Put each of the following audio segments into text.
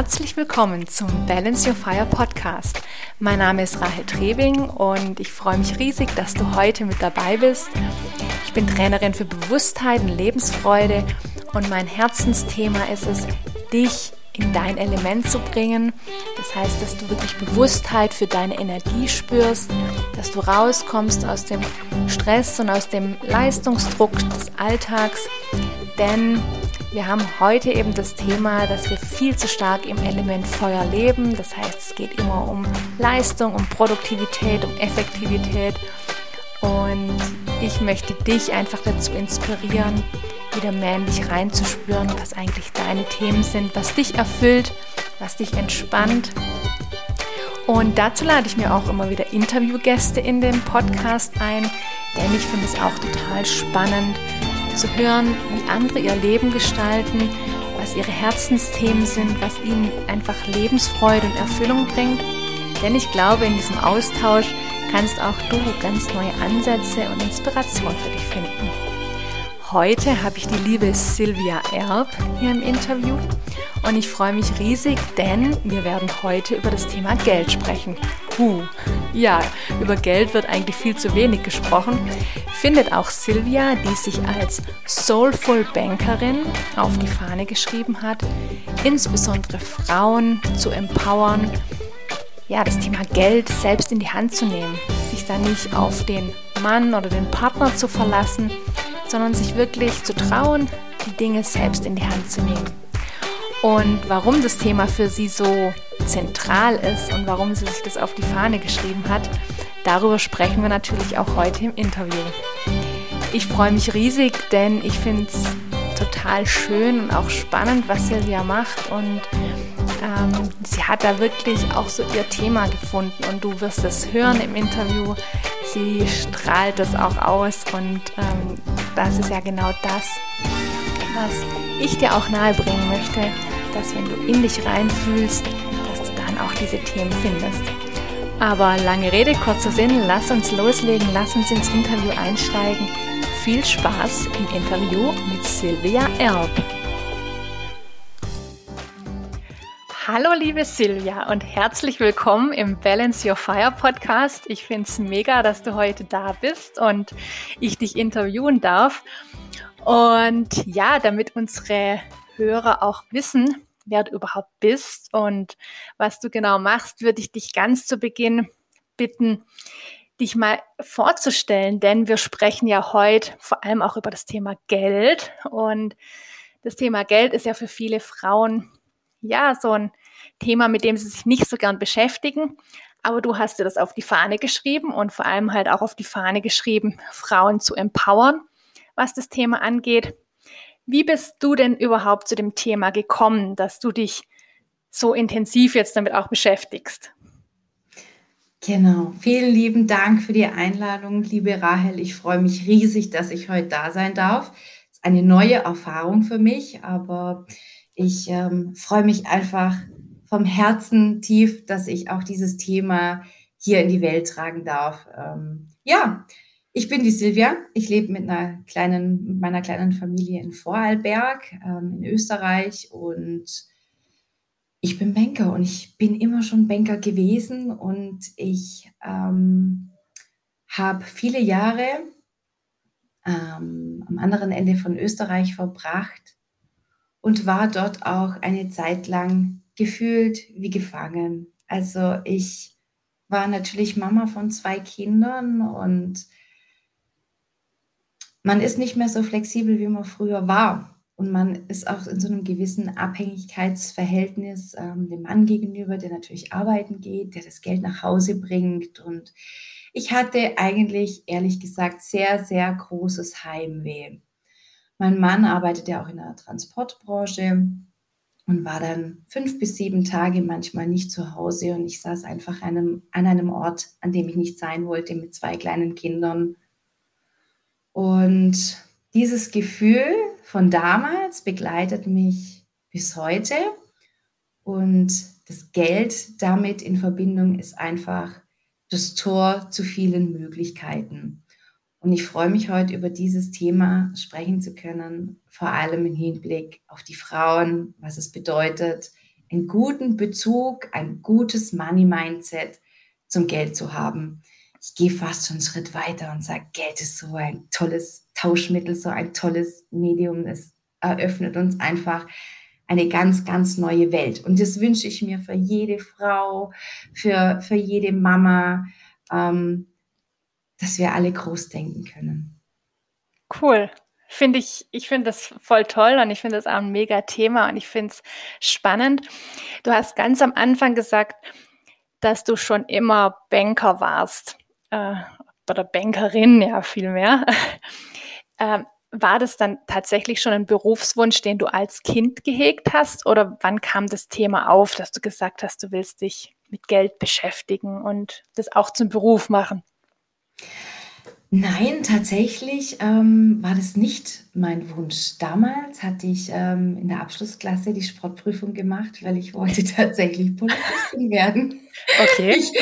Herzlich willkommen zum Balance Your Fire Podcast. Mein Name ist Rahel Trebing und ich freue mich riesig, dass du heute mit dabei bist. Ich bin Trainerin für Bewusstheit und Lebensfreude und mein Herzensthema ist es, dich in dein Element zu bringen. Das heißt, dass du wirklich Bewusstheit für deine Energie spürst, dass du rauskommst aus dem Stress und aus dem Leistungsdruck des Alltags. Denn wir haben heute eben das Thema, dass wir viel zu stark im Element Feuer leben. Das heißt, es geht immer um Leistung, um Produktivität, um Effektivität. Und ich möchte dich einfach dazu inspirieren, wieder dich reinzuspüren, was eigentlich deine Themen sind, was dich erfüllt, was dich entspannt. Und dazu lade ich mir auch immer wieder Interviewgäste in den Podcast ein, denn ich finde es auch total spannend zu hören, wie andere ihr Leben gestalten, was ihre Herzensthemen sind, was ihnen einfach Lebensfreude und Erfüllung bringt. Denn ich glaube, in diesem Austausch kannst auch du ganz neue Ansätze und Inspiration für dich finden. Heute habe ich die liebe Silvia Erb hier im Interview und ich freue mich riesig, denn wir werden heute über das Thema Geld sprechen. Uh, ja, über Geld wird eigentlich viel zu wenig gesprochen. Findet auch Silvia, die sich als Soulful Bankerin auf die Fahne geschrieben hat, insbesondere Frauen zu empowern, ja, das Thema Geld selbst in die Hand zu nehmen, sich da nicht auf den Mann oder den Partner zu verlassen, sondern sich wirklich zu trauen, die Dinge selbst in die Hand zu nehmen. Und warum das Thema für sie so zentral ist und warum sie sich das auf die Fahne geschrieben hat, darüber sprechen wir natürlich auch heute im Interview. Ich freue mich riesig, denn ich finde es total schön und auch spannend, was Silvia macht und ähm, sie hat da wirklich auch so ihr Thema gefunden und du wirst es hören im Interview. Sie strahlt das auch aus und ähm, das ist ja genau das, was ich dir auch nahebringen möchte, dass wenn du in dich reinfühlst, dass du dann auch diese Themen findest. Aber lange Rede, kurzer Sinn, lass uns loslegen, lass uns ins Interview einsteigen. Viel Spaß im Interview mit Silvia Erb. Hallo liebe Silvia und herzlich willkommen im Balance Your Fire Podcast. Ich finde es mega, dass du heute da bist und ich dich interviewen darf. Und ja, damit unsere Hörer auch wissen, wer du überhaupt bist und was du genau machst, würde ich dich ganz zu Beginn bitten, dich mal vorzustellen, denn wir sprechen ja heute vor allem auch über das Thema Geld und das Thema Geld ist ja für viele Frauen ja so ein Thema, mit dem sie sich nicht so gern beschäftigen. Aber du hast dir das auf die Fahne geschrieben und vor allem halt auch auf die Fahne geschrieben, Frauen zu empowern, was das Thema angeht. Wie bist du denn überhaupt zu dem Thema gekommen, dass du dich so intensiv jetzt damit auch beschäftigst? Genau. Vielen lieben Dank für die Einladung, liebe Rahel. Ich freue mich riesig, dass ich heute da sein darf. Es ist eine neue Erfahrung für mich, aber ich ähm, freue mich einfach vom Herzen tief, dass ich auch dieses Thema hier in die Welt tragen darf. Ähm, ja, ich bin die Silvia. Ich lebe mit einer kleinen, meiner kleinen Familie in Vorarlberg ähm, in Österreich und ich bin Banker und ich bin immer schon Banker gewesen und ich ähm, habe viele Jahre ähm, am anderen Ende von Österreich verbracht und war dort auch eine Zeit lang gefühlt wie gefangen. Also ich war natürlich Mama von zwei Kindern und man ist nicht mehr so flexibel, wie man früher war. Und man ist auch in so einem gewissen Abhängigkeitsverhältnis ähm, dem Mann gegenüber, der natürlich arbeiten geht, der das Geld nach Hause bringt. Und ich hatte eigentlich, ehrlich gesagt, sehr, sehr großes Heimweh. Mein Mann arbeitet ja auch in der Transportbranche und war dann fünf bis sieben Tage manchmal nicht zu Hause und ich saß einfach einem, an einem Ort, an dem ich nicht sein wollte, mit zwei kleinen Kindern. Und dieses Gefühl von damals begleitet mich bis heute und das Geld damit in Verbindung ist einfach das Tor zu vielen Möglichkeiten. Und ich freue mich heute über dieses Thema sprechen zu können, vor allem im Hinblick auf die Frauen, was es bedeutet, einen guten Bezug, ein gutes Money-Mindset zum Geld zu haben. Ich gehe fast schon einen Schritt weiter und sage, Geld ist so ein tolles Tauschmittel, so ein tolles Medium. Es eröffnet uns einfach eine ganz, ganz neue Welt. Und das wünsche ich mir für jede Frau, für, für jede Mama, ähm, dass wir alle groß denken können. Cool. Finde ich, ich finde das voll toll und ich finde das auch ein mega Thema und ich finde es spannend. Du hast ganz am Anfang gesagt, dass du schon immer Banker warst. Äh, oder Bankerin, ja, vielmehr. äh, war das dann tatsächlich schon ein Berufswunsch, den du als Kind gehegt hast? Oder wann kam das Thema auf, dass du gesagt hast, du willst dich mit Geld beschäftigen und das auch zum Beruf machen? Nein, tatsächlich ähm, war das nicht mein Wunsch. Damals hatte ich ähm, in der Abschlussklasse die Sportprüfung gemacht, weil ich wollte tatsächlich Polizistin werden. Okay. Ich,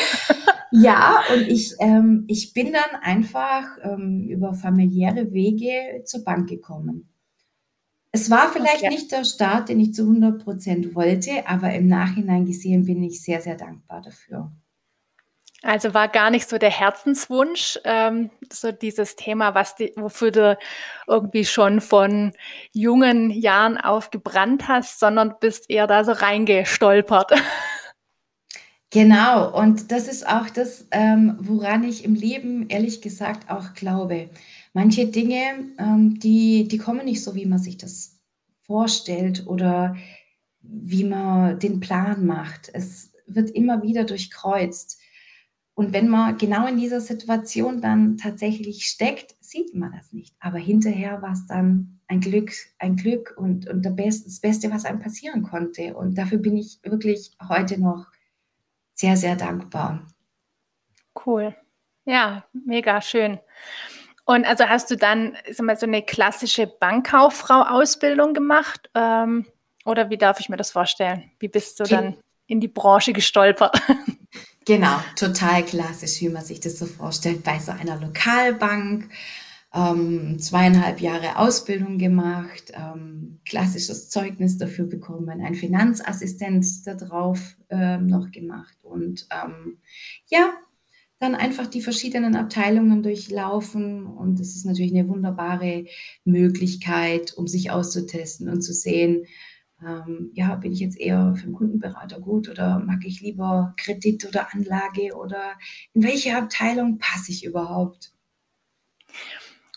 ja, und ich, ähm, ich bin dann einfach ähm, über familiäre Wege zur Bank gekommen. Es war vielleicht okay. nicht der Start, den ich zu 100 Prozent wollte, aber im Nachhinein gesehen bin ich sehr, sehr dankbar dafür. Also war gar nicht so der Herzenswunsch, ähm, so dieses Thema, was die, wofür du irgendwie schon von jungen Jahren auf gebrannt hast, sondern bist eher da so reingestolpert. Genau, und das ist auch das, ähm, woran ich im Leben ehrlich gesagt auch glaube. Manche Dinge, ähm, die, die kommen nicht so, wie man sich das vorstellt oder wie man den Plan macht. Es wird immer wieder durchkreuzt. Und wenn man genau in dieser Situation dann tatsächlich steckt, sieht man das nicht. Aber hinterher war es dann ein Glück, ein Glück und, und das Beste, was einem passieren konnte. Und dafür bin ich wirklich heute noch sehr, sehr dankbar. Cool. Ja, mega schön. Und also hast du dann sag mal, so eine klassische Bankkauffrau-Ausbildung gemacht? Ähm, oder wie darf ich mir das vorstellen? Wie bist du dann in die Branche gestolpert? Genau, total klassisch, wie man sich das so vorstellt, bei so einer Lokalbank. Ähm, zweieinhalb Jahre Ausbildung gemacht, ähm, klassisches Zeugnis dafür bekommen, ein Finanzassistent darauf ähm, noch gemacht und ähm, ja, dann einfach die verschiedenen Abteilungen durchlaufen und es ist natürlich eine wunderbare Möglichkeit, um sich auszutesten und zu sehen, ähm, ja, bin ich jetzt eher für einen Kundenberater gut oder mag ich lieber Kredit oder Anlage oder in welche Abteilung passe ich überhaupt?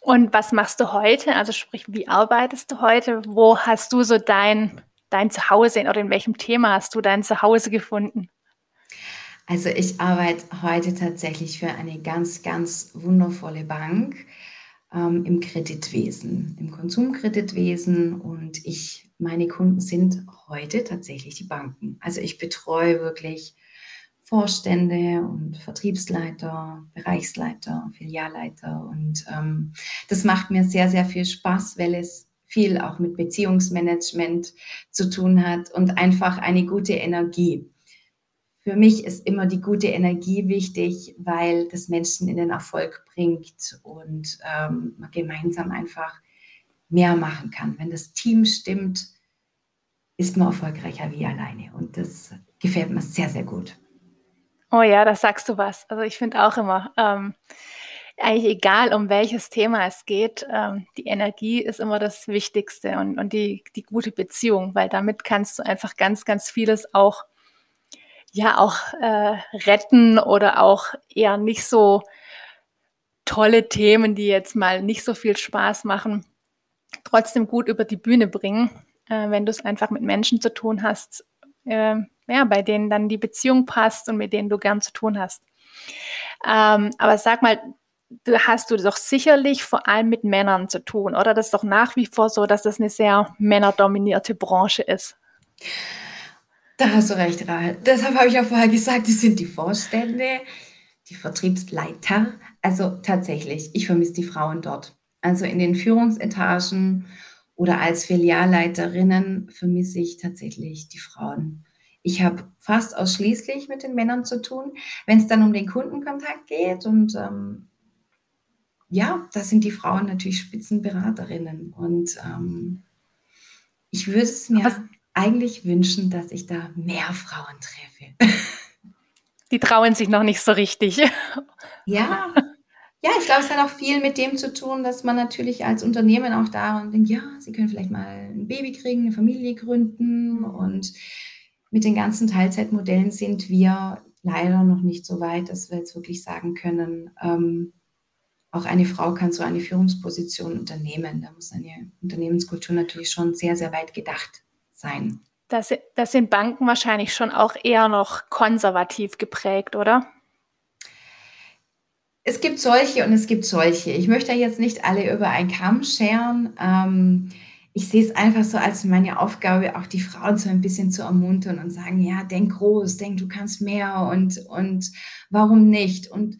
Und was machst du heute? Also sprich, wie arbeitest du heute? Wo hast du so dein, dein Zuhause oder in welchem Thema hast du dein Zuhause gefunden? Also ich arbeite heute tatsächlich für eine ganz, ganz wundervolle Bank ähm, im Kreditwesen, im Konsumkreditwesen und ich meine Kunden sind heute tatsächlich die Banken. Also ich betreue wirklich Vorstände und Vertriebsleiter, Bereichsleiter, Filialleiter. Und ähm, das macht mir sehr, sehr viel Spaß, weil es viel auch mit Beziehungsmanagement zu tun hat und einfach eine gute Energie. Für mich ist immer die gute Energie wichtig, weil das Menschen in den Erfolg bringt und ähm, man gemeinsam einfach mehr machen kann. Wenn das Team stimmt, ist man erfolgreicher wie alleine. Und das gefällt mir sehr, sehr gut. Oh ja, da sagst du was. Also ich finde auch immer, ähm, eigentlich egal, um welches Thema es geht, ähm, die Energie ist immer das Wichtigste und, und die, die gute Beziehung, weil damit kannst du einfach ganz, ganz vieles auch, ja, auch äh, retten oder auch eher nicht so tolle Themen, die jetzt mal nicht so viel Spaß machen, trotzdem gut über die Bühne bringen, äh, wenn du es einfach mit Menschen zu tun hast, äh, ja, bei denen dann die Beziehung passt und mit denen du gern zu tun hast. Ähm, aber sag mal, du hast du doch sicherlich vor allem mit Männern zu tun, oder? Das ist doch nach wie vor so, dass das eine sehr männerdominierte Branche ist. Da hast du recht, Rahel. Deshalb habe ich ja vorher gesagt, die sind die Vorstände, die Vertriebsleiter. Also tatsächlich, ich vermisse die Frauen dort. Also in den Führungsetagen oder als Filialleiterinnen vermisse ich tatsächlich die Frauen. Ich habe fast ausschließlich mit den Männern zu tun, wenn es dann um den Kundenkontakt geht. Und ähm, ja, da sind die Frauen natürlich Spitzenberaterinnen. Und ähm, ich würde es mir. Was, eigentlich wünschen, dass ich da mehr Frauen treffe. Die trauen sich noch nicht so richtig. Ja, ja, ich glaube, es hat auch viel mit dem zu tun, dass man natürlich als Unternehmen auch da und denkt, ja, sie können vielleicht mal ein Baby kriegen, eine Familie gründen und mit den ganzen Teilzeitmodellen sind wir leider noch nicht so weit, dass wir jetzt wirklich sagen können, ähm, auch eine Frau kann so eine Führungsposition unternehmen. Da muss eine Unternehmenskultur natürlich schon sehr, sehr weit gedacht sein. Das, das sind Banken wahrscheinlich schon auch eher noch konservativ geprägt, oder? Es gibt solche und es gibt solche. Ich möchte jetzt nicht alle über einen Kamm scheren. Ähm, ich sehe es einfach so als meine Aufgabe, auch die Frauen so ein bisschen zu ermuntern und sagen, ja, denk groß, denk, du kannst mehr und, und warum nicht? Und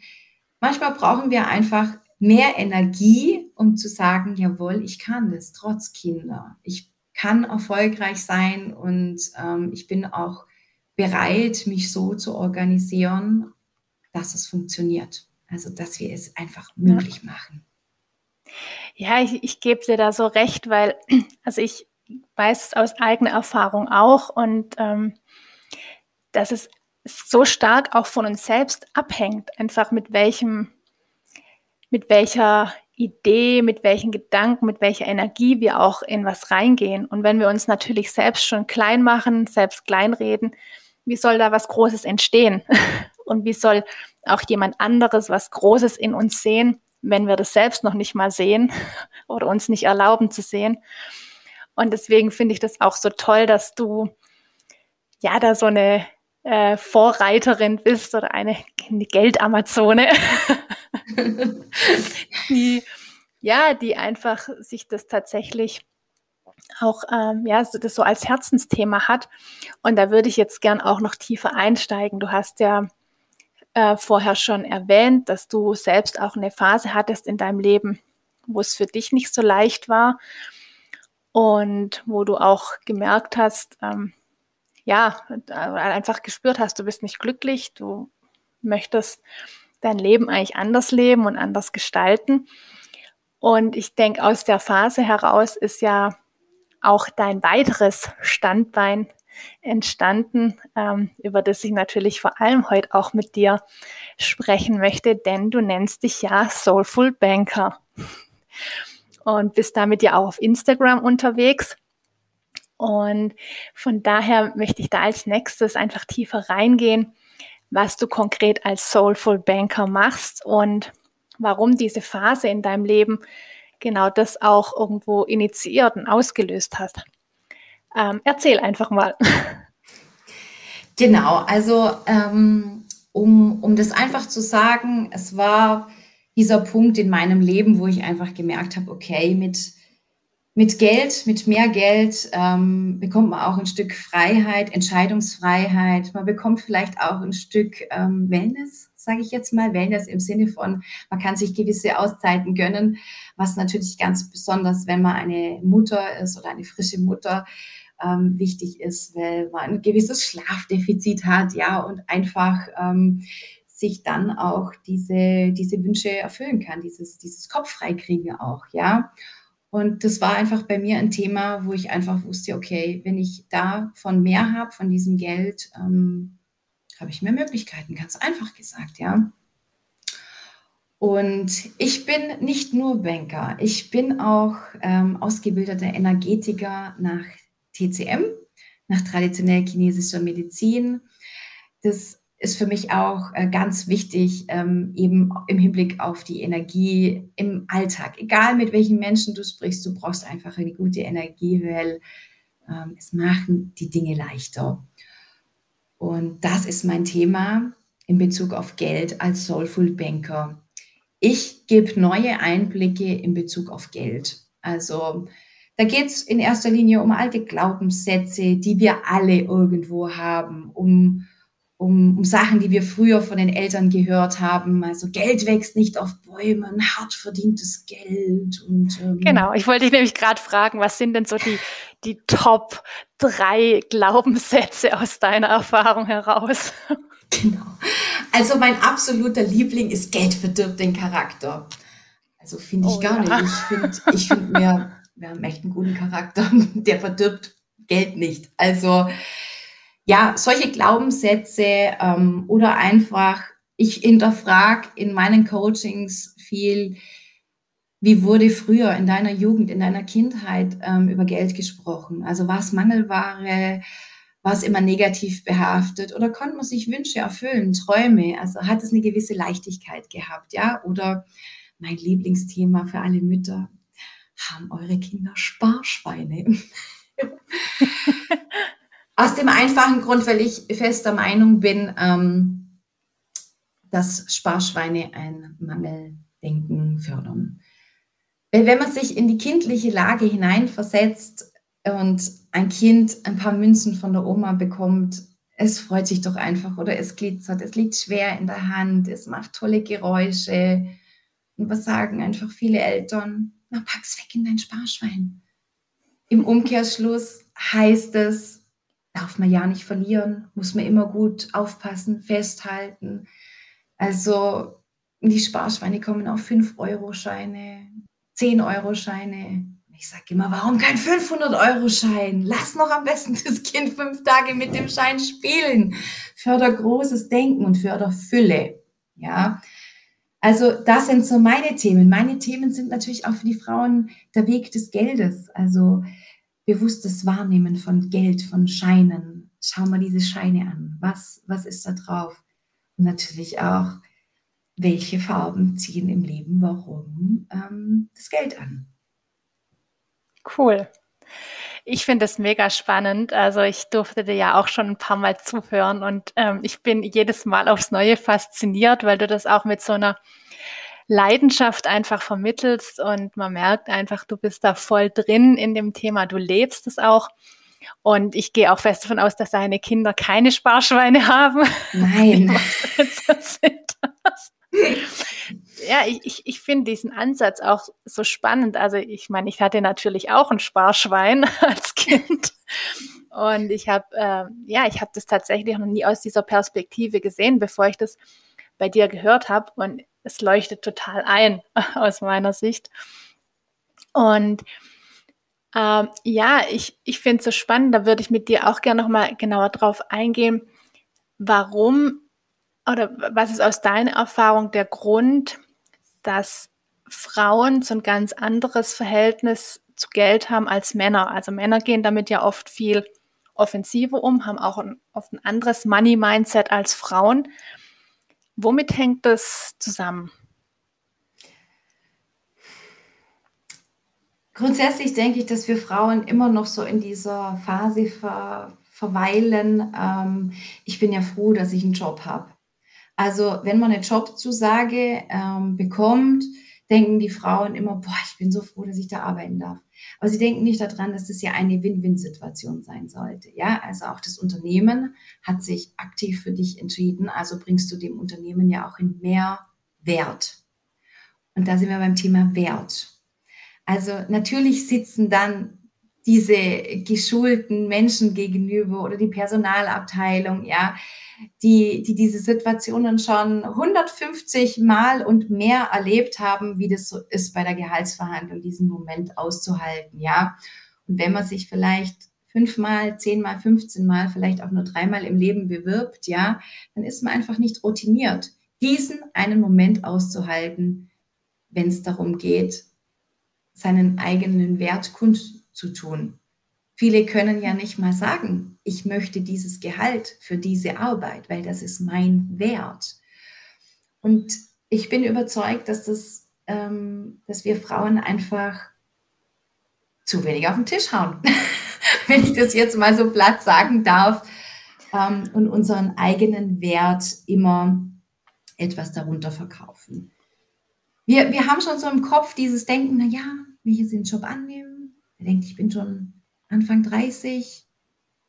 manchmal brauchen wir einfach mehr Energie, um zu sagen, jawohl, ich kann das, trotz Kinder. Ich kann erfolgreich sein und ähm, ich bin auch bereit, mich so zu organisieren, dass es funktioniert. Also, dass wir es einfach möglich ja. machen. Ja, ich, ich gebe dir da so recht, weil, also ich weiß aus eigener Erfahrung auch und ähm, dass es so stark auch von uns selbst abhängt, einfach mit welchem, mit welcher Idee, mit welchen Gedanken, mit welcher Energie wir auch in was reingehen. Und wenn wir uns natürlich selbst schon klein machen, selbst kleinreden, wie soll da was Großes entstehen? Und wie soll auch jemand anderes was Großes in uns sehen, wenn wir das selbst noch nicht mal sehen oder uns nicht erlauben zu sehen? Und deswegen finde ich das auch so toll, dass du ja da so eine äh, Vorreiterin bist oder eine, eine Geldamazone, die ja, die einfach sich das tatsächlich auch ähm, ja, das so als Herzensthema hat. Und da würde ich jetzt gern auch noch tiefer einsteigen. Du hast ja äh, vorher schon erwähnt, dass du selbst auch eine Phase hattest in deinem Leben, wo es für dich nicht so leicht war und wo du auch gemerkt hast, ähm, ja, einfach gespürt hast, du bist nicht glücklich, du möchtest dein Leben eigentlich anders leben und anders gestalten. Und ich denke, aus der Phase heraus ist ja auch dein weiteres Standbein entstanden, ähm, über das ich natürlich vor allem heute auch mit dir sprechen möchte, denn du nennst dich ja Soulful Banker und bist damit ja auch auf Instagram unterwegs. Und von daher möchte ich da als nächstes einfach tiefer reingehen, was du konkret als Soulful Banker machst und warum diese Phase in deinem Leben genau das auch irgendwo initiiert und ausgelöst hat. Ähm, erzähl einfach mal. Genau, also ähm, um, um das einfach zu sagen, es war dieser Punkt in meinem Leben, wo ich einfach gemerkt habe, okay, mit, mit Geld, mit mehr Geld ähm, bekommt man auch ein Stück Freiheit, Entscheidungsfreiheit. Man bekommt vielleicht auch ein Stück ähm, Wellness, sage ich jetzt mal. Wellness im Sinne von, man kann sich gewisse Auszeiten gönnen, was natürlich ganz besonders, wenn man eine Mutter ist oder eine frische Mutter, ähm, wichtig ist, weil man ein gewisses Schlafdefizit hat, ja, und einfach ähm, sich dann auch diese, diese Wünsche erfüllen kann, dieses, dieses Kopf freikriegen auch, ja. Und das war einfach bei mir ein Thema, wo ich einfach wusste, okay, wenn ich davon mehr habe, von diesem Geld, ähm, habe ich mehr Möglichkeiten, ganz einfach gesagt, ja. Und ich bin nicht nur Banker, ich bin auch ähm, ausgebildeter Energetiker nach TCM, nach traditionell chinesischer Medizin. Das ist für mich auch äh, ganz wichtig, ähm, eben im Hinblick auf die Energie im Alltag. Egal mit welchen Menschen du sprichst, du brauchst einfach eine gute Energie, weil ähm, es machen die Dinge leichter. Und das ist mein Thema in Bezug auf Geld als Soulful Banker. Ich gebe neue Einblicke in Bezug auf Geld. Also da geht es in erster Linie um alte Glaubenssätze, die wir alle irgendwo haben, um, um, um Sachen, die wir früher von den Eltern gehört haben. Also Geld wächst nicht auf Bäumen, hart verdientes Geld. Und, ähm genau, ich wollte dich nämlich gerade fragen, was sind denn so die, die Top drei Glaubenssätze aus deiner Erfahrung heraus? Genau. Also mein absoluter Liebling ist Geld verdirbt den Charakter. Also finde ich oh, gar ja. nicht. Ich finde ich find mehr wir haben echt einen guten Charakter, der verdirbt Geld nicht. Also ja, solche Glaubenssätze ähm, oder einfach, ich hinterfrage in meinen Coachings viel, wie wurde früher in deiner Jugend, in deiner Kindheit ähm, über Geld gesprochen? Also war es Mangelware? War es immer negativ behaftet? Oder konnte man sich Wünsche erfüllen, Träume? Also hat es eine gewisse Leichtigkeit gehabt, ja? Oder mein Lieblingsthema für alle Mütter, haben eure Kinder Sparschweine? Aus dem einfachen Grund, weil ich fester Meinung bin, ähm, dass Sparschweine ein Mangeldenken fördern. Wenn man sich in die kindliche Lage hineinversetzt und ein Kind ein paar Münzen von der Oma bekommt, es freut sich doch einfach oder es glitzert, es liegt schwer in der Hand, es macht tolle Geräusche. Und was sagen einfach viele Eltern? Na, pack's weg in dein Sparschwein. Im Umkehrschluss heißt es, darf man ja nicht verlieren, muss man immer gut aufpassen, festhalten. Also die Sparschweine kommen auf 5-Euro-Scheine, 10-Euro-Scheine. Ich sage immer, warum kein 500-Euro-Schein? Lass noch am besten das Kind fünf Tage mit dem Schein spielen. Förder großes Denken und förder Fülle. Ja, also das sind so meine Themen. Meine Themen sind natürlich auch für die Frauen der Weg des Geldes. Also bewusstes Wahrnehmen von Geld, von Scheinen. Schau mal diese Scheine an. Was, was ist da drauf? Und natürlich auch, welche Farben ziehen im Leben warum ähm, das Geld an. Cool. Ich finde das mega spannend. Also ich durfte dir ja auch schon ein paar Mal zuhören und ähm, ich bin jedes Mal aufs Neue fasziniert, weil du das auch mit so einer Leidenschaft einfach vermittelst und man merkt einfach, du bist da voll drin in dem Thema, du lebst es auch. Und ich gehe auch fest davon aus, dass deine Kinder keine Sparschweine haben. Nein. ja, ich, ich, ich finde diesen Ansatz auch so spannend. Also ich meine, ich hatte natürlich auch ein Sparschwein als Kind. Und ich habe, äh, ja, ich habe das tatsächlich noch nie aus dieser Perspektive gesehen, bevor ich das bei dir gehört habe. Und es leuchtet total ein aus meiner Sicht. Und ähm, ja, ich, ich finde es so spannend, da würde ich mit dir auch gerne nochmal genauer drauf eingehen, warum oder was ist aus deiner Erfahrung der Grund, dass Frauen so ein ganz anderes Verhältnis zu Geld haben als Männer. Also Männer gehen damit ja oft viel offensiver um, haben auch ein, oft ein anderes Money-Mindset als Frauen. Womit hängt das zusammen? Grundsätzlich denke ich, dass wir Frauen immer noch so in dieser Phase ver, verweilen. Ähm, ich bin ja froh, dass ich einen Job habe. Also wenn man eine Jobzusage ähm, bekommt, denken die Frauen immer, boah, ich bin so froh, dass ich da arbeiten darf. Aber sie denken nicht daran, dass das ja eine Win-Win-Situation sein sollte. Ja, also auch das Unternehmen hat sich aktiv für dich entschieden. Also bringst du dem Unternehmen ja auch in mehr Wert. Und da sind wir beim Thema Wert. Also natürlich sitzen dann diese geschulten Menschen gegenüber oder die Personalabteilung, ja, die, die diese Situationen schon 150 Mal und mehr erlebt haben, wie das so ist bei der Gehaltsverhandlung, diesen Moment auszuhalten, ja. Und wenn man sich vielleicht fünfmal, zehnmal, 15 Mal, vielleicht auch nur dreimal im Leben bewirbt, ja, dann ist man einfach nicht routiniert, diesen einen Moment auszuhalten, wenn es darum geht, seinen eigenen Wert kundzutun. Viele können ja nicht mal sagen, ich möchte dieses Gehalt für diese Arbeit, weil das ist mein Wert. Und ich bin überzeugt, dass, das, ähm, dass wir Frauen einfach zu wenig auf den Tisch hauen, wenn ich das jetzt mal so platt sagen darf, ähm, und unseren eigenen Wert immer etwas darunter verkaufen. Wir, wir haben schon so im Kopf dieses Denken, na ja, wenn ich jetzt den Job annehme, der denkt, ich bin schon Anfang 30,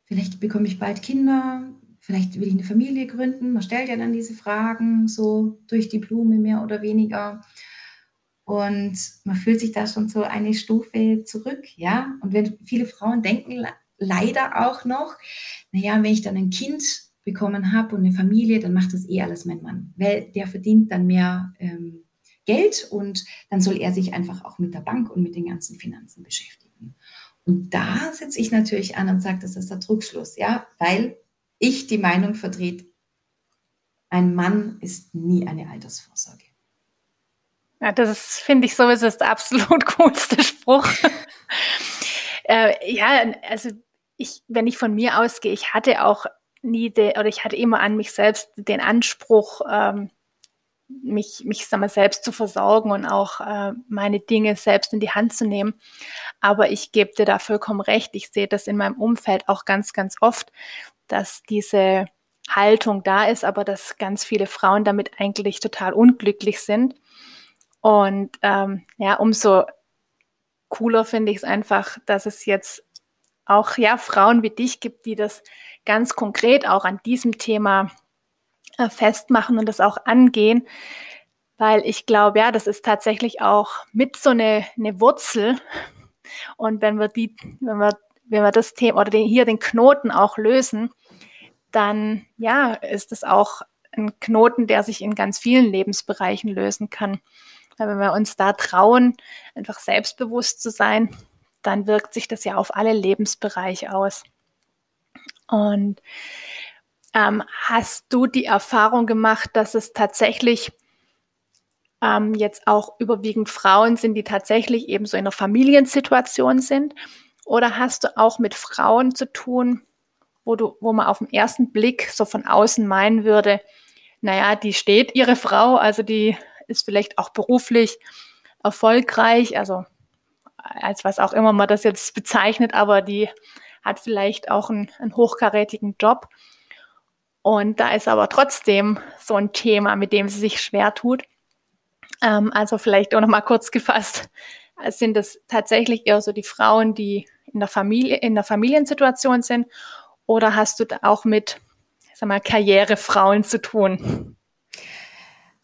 vielleicht bekomme ich bald Kinder, vielleicht will ich eine Familie gründen. Man stellt ja dann diese Fragen so durch die Blume mehr oder weniger. Und man fühlt sich da schon so eine Stufe zurück, ja. Und wenn viele Frauen denken leider auch noch, naja, wenn ich dann ein Kind bekommen habe und eine Familie, dann macht das eh alles mein Mann, weil der verdient dann mehr ähm, Geld und dann soll er sich einfach auch mit der Bank und mit den ganzen Finanzen beschäftigen. Und da setze ich natürlich an und sage, das ist der Druckschluss, ja, weil ich die Meinung vertrete, ein Mann ist nie eine Altersvorsorge. Ja, das finde ich sowieso der absolut coolste Spruch. äh, ja, also ich, wenn ich von mir ausgehe, ich hatte auch nie, de, oder ich hatte immer an mich selbst den Anspruch, ähm, mich, mich mal, selbst zu versorgen und auch äh, meine Dinge selbst in die Hand zu nehmen. Aber ich gebe dir da vollkommen recht. Ich sehe das in meinem Umfeld auch ganz, ganz oft, dass diese Haltung da ist, aber dass ganz viele Frauen damit eigentlich total unglücklich sind. Und ähm, ja, umso cooler finde ich es einfach, dass es jetzt auch ja Frauen wie dich gibt, die das ganz konkret auch an diesem Thema äh, festmachen und das auch angehen, weil ich glaube, ja, das ist tatsächlich auch mit so eine, eine Wurzel. Und wenn wir die, wenn wir, wenn wir das Thema oder den, hier den Knoten auch lösen, dann ja, ist es auch ein Knoten, der sich in ganz vielen Lebensbereichen lösen kann. Wenn wir uns da trauen, einfach selbstbewusst zu sein, dann wirkt sich das ja auf alle Lebensbereiche aus. Und ähm, hast du die Erfahrung gemacht, dass es tatsächlich ähm, jetzt auch überwiegend Frauen sind, die tatsächlich eben so in einer Familiensituation sind? Oder hast du auch mit Frauen zu tun, wo du, wo man auf den ersten Blick so von außen meinen würde, naja, die steht ihre Frau, also die ist vielleicht auch beruflich erfolgreich, also als was auch immer man das jetzt bezeichnet, aber die hat vielleicht auch einen, einen hochkarätigen Job. Und da ist aber trotzdem so ein Thema, mit dem sie sich schwer tut. Ähm, also vielleicht auch noch mal kurz gefasst, sind es tatsächlich eher so die Frauen, die in der Familie, in der Familiensituation sind, oder hast du da auch mit, sag mal, Karrierefrauen zu tun?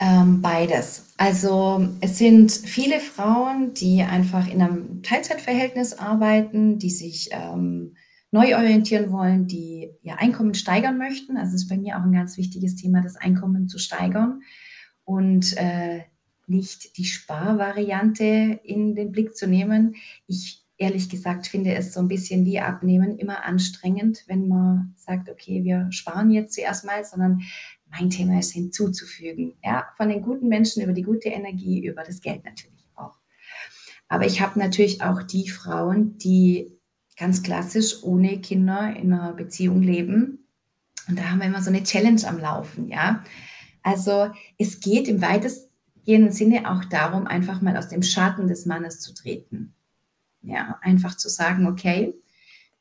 Ähm, beides. Also es sind viele Frauen, die einfach in einem Teilzeitverhältnis arbeiten, die sich ähm, neu orientieren wollen, die ihr Einkommen steigern möchten. Also ist bei mir auch ein ganz wichtiges Thema, das Einkommen zu steigern und äh, nicht die Sparvariante in den Blick zu nehmen. Ich ehrlich gesagt finde es so ein bisschen wie Abnehmen immer anstrengend, wenn man sagt, okay, wir sparen jetzt zuerst mal, sondern mein Thema ist hinzuzufügen. Ja, von den guten Menschen über die gute Energie, über das Geld natürlich auch. Aber ich habe natürlich auch die Frauen, die ganz klassisch ohne Kinder in einer Beziehung leben. Und da haben wir immer so eine Challenge am Laufen, ja. Also es geht im weitestgehenden Sinne auch darum, einfach mal aus dem Schatten des Mannes zu treten. Ja, einfach zu sagen, okay,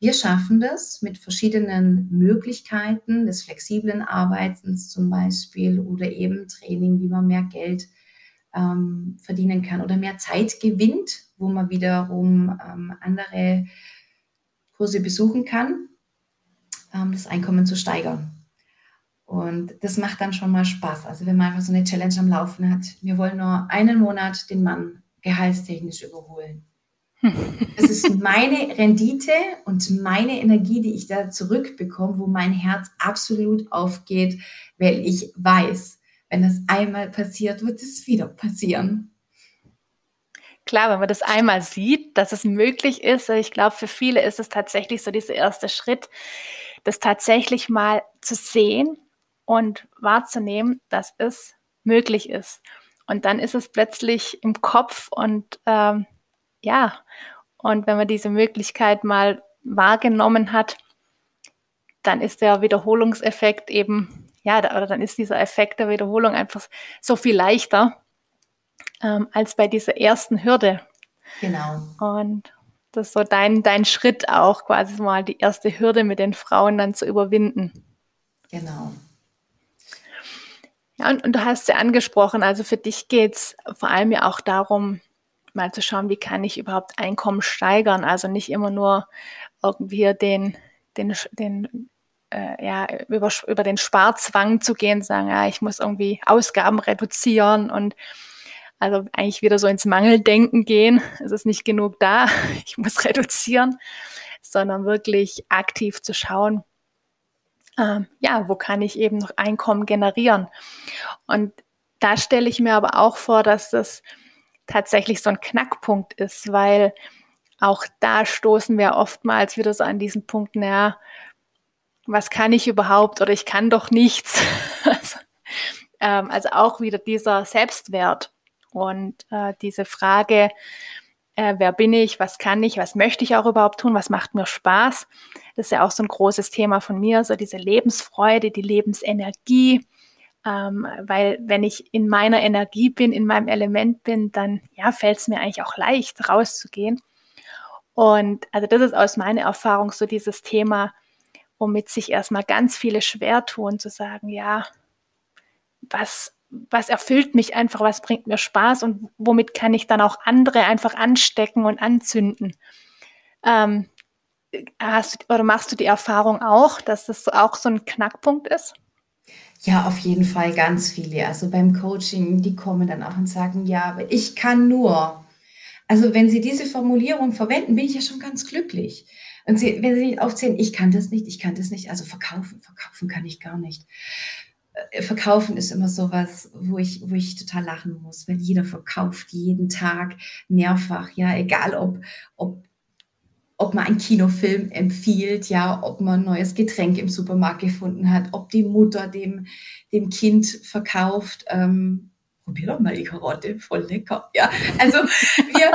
wir schaffen das mit verschiedenen Möglichkeiten des flexiblen Arbeitens zum Beispiel oder eben Training, wie man mehr Geld ähm, verdienen kann oder mehr Zeit gewinnt, wo man wiederum ähm, andere Kurse besuchen kann, ähm, das Einkommen zu steigern. Und das macht dann schon mal Spaß. Also wenn man einfach so eine Challenge am Laufen hat, wir wollen nur einen Monat den Mann gehaltstechnisch überholen. Das ist meine Rendite und meine Energie, die ich da zurückbekomme, wo mein Herz absolut aufgeht, weil ich weiß, wenn das einmal passiert, wird es wieder passieren klar, wenn man das einmal sieht, dass es möglich ist, ich glaube, für viele ist es tatsächlich so dieser erste Schritt, das tatsächlich mal zu sehen und wahrzunehmen, dass es möglich ist. Und dann ist es plötzlich im Kopf und ähm, ja, und wenn man diese Möglichkeit mal wahrgenommen hat, dann ist der Wiederholungseffekt eben, ja, oder dann ist dieser Effekt der Wiederholung einfach so viel leichter ähm, als bei dieser ersten Hürde. Genau. Und das ist so dein, dein Schritt auch, quasi mal die erste Hürde mit den Frauen dann zu überwinden. Genau. Ja, und, und du hast ja angesprochen, also für dich geht es vor allem ja auch darum, mal zu schauen, wie kann ich überhaupt Einkommen steigern. Also nicht immer nur irgendwie den, den, den äh, ja, über, über den Sparzwang zu gehen, sagen, ja, ich muss irgendwie Ausgaben reduzieren und also eigentlich wieder so ins Mangeldenken gehen. Es ist nicht genug da, ich muss reduzieren, sondern wirklich aktiv zu schauen, ähm, ja, wo kann ich eben noch Einkommen generieren. Und da stelle ich mir aber auch vor, dass das tatsächlich so ein Knackpunkt ist, weil auch da stoßen wir oftmals wieder so an diesen Punkt, naja, was kann ich überhaupt oder ich kann doch nichts. also, ähm, also auch wieder dieser Selbstwert und äh, diese Frage, äh, wer bin ich, was kann ich, was möchte ich auch überhaupt tun, was macht mir Spaß. Das ist ja auch so ein großes Thema von mir, so diese Lebensfreude, die Lebensenergie. Ähm, weil wenn ich in meiner Energie bin, in meinem Element bin, dann ja, fällt es mir eigentlich auch leicht, rauszugehen. Und also das ist aus meiner Erfahrung so dieses Thema, womit sich erstmal ganz viele schwer tun, zu sagen, ja, was, was erfüllt mich einfach, was bringt mir Spaß und womit kann ich dann auch andere einfach anstecken und anzünden. Ähm, hast du, oder machst du die Erfahrung auch, dass das auch so ein Knackpunkt ist? Ja, auf jeden Fall ganz viele. Also beim Coaching, die kommen dann auch und sagen, ja, aber ich kann nur. Also wenn Sie diese Formulierung verwenden, bin ich ja schon ganz glücklich. Und Sie, wenn Sie nicht aufzählen, ich kann das nicht, ich kann das nicht, also verkaufen, verkaufen kann ich gar nicht. Äh, verkaufen ist immer so was, wo ich, wo ich total lachen muss, weil jeder verkauft jeden Tag mehrfach, ja, egal ob, ob, ob man einen Kinofilm empfiehlt, ja, ob man ein neues Getränk im Supermarkt gefunden hat, ob die Mutter dem, dem Kind verkauft, ähm, probier doch mal die Karotte, voll lecker. Ja, also wir,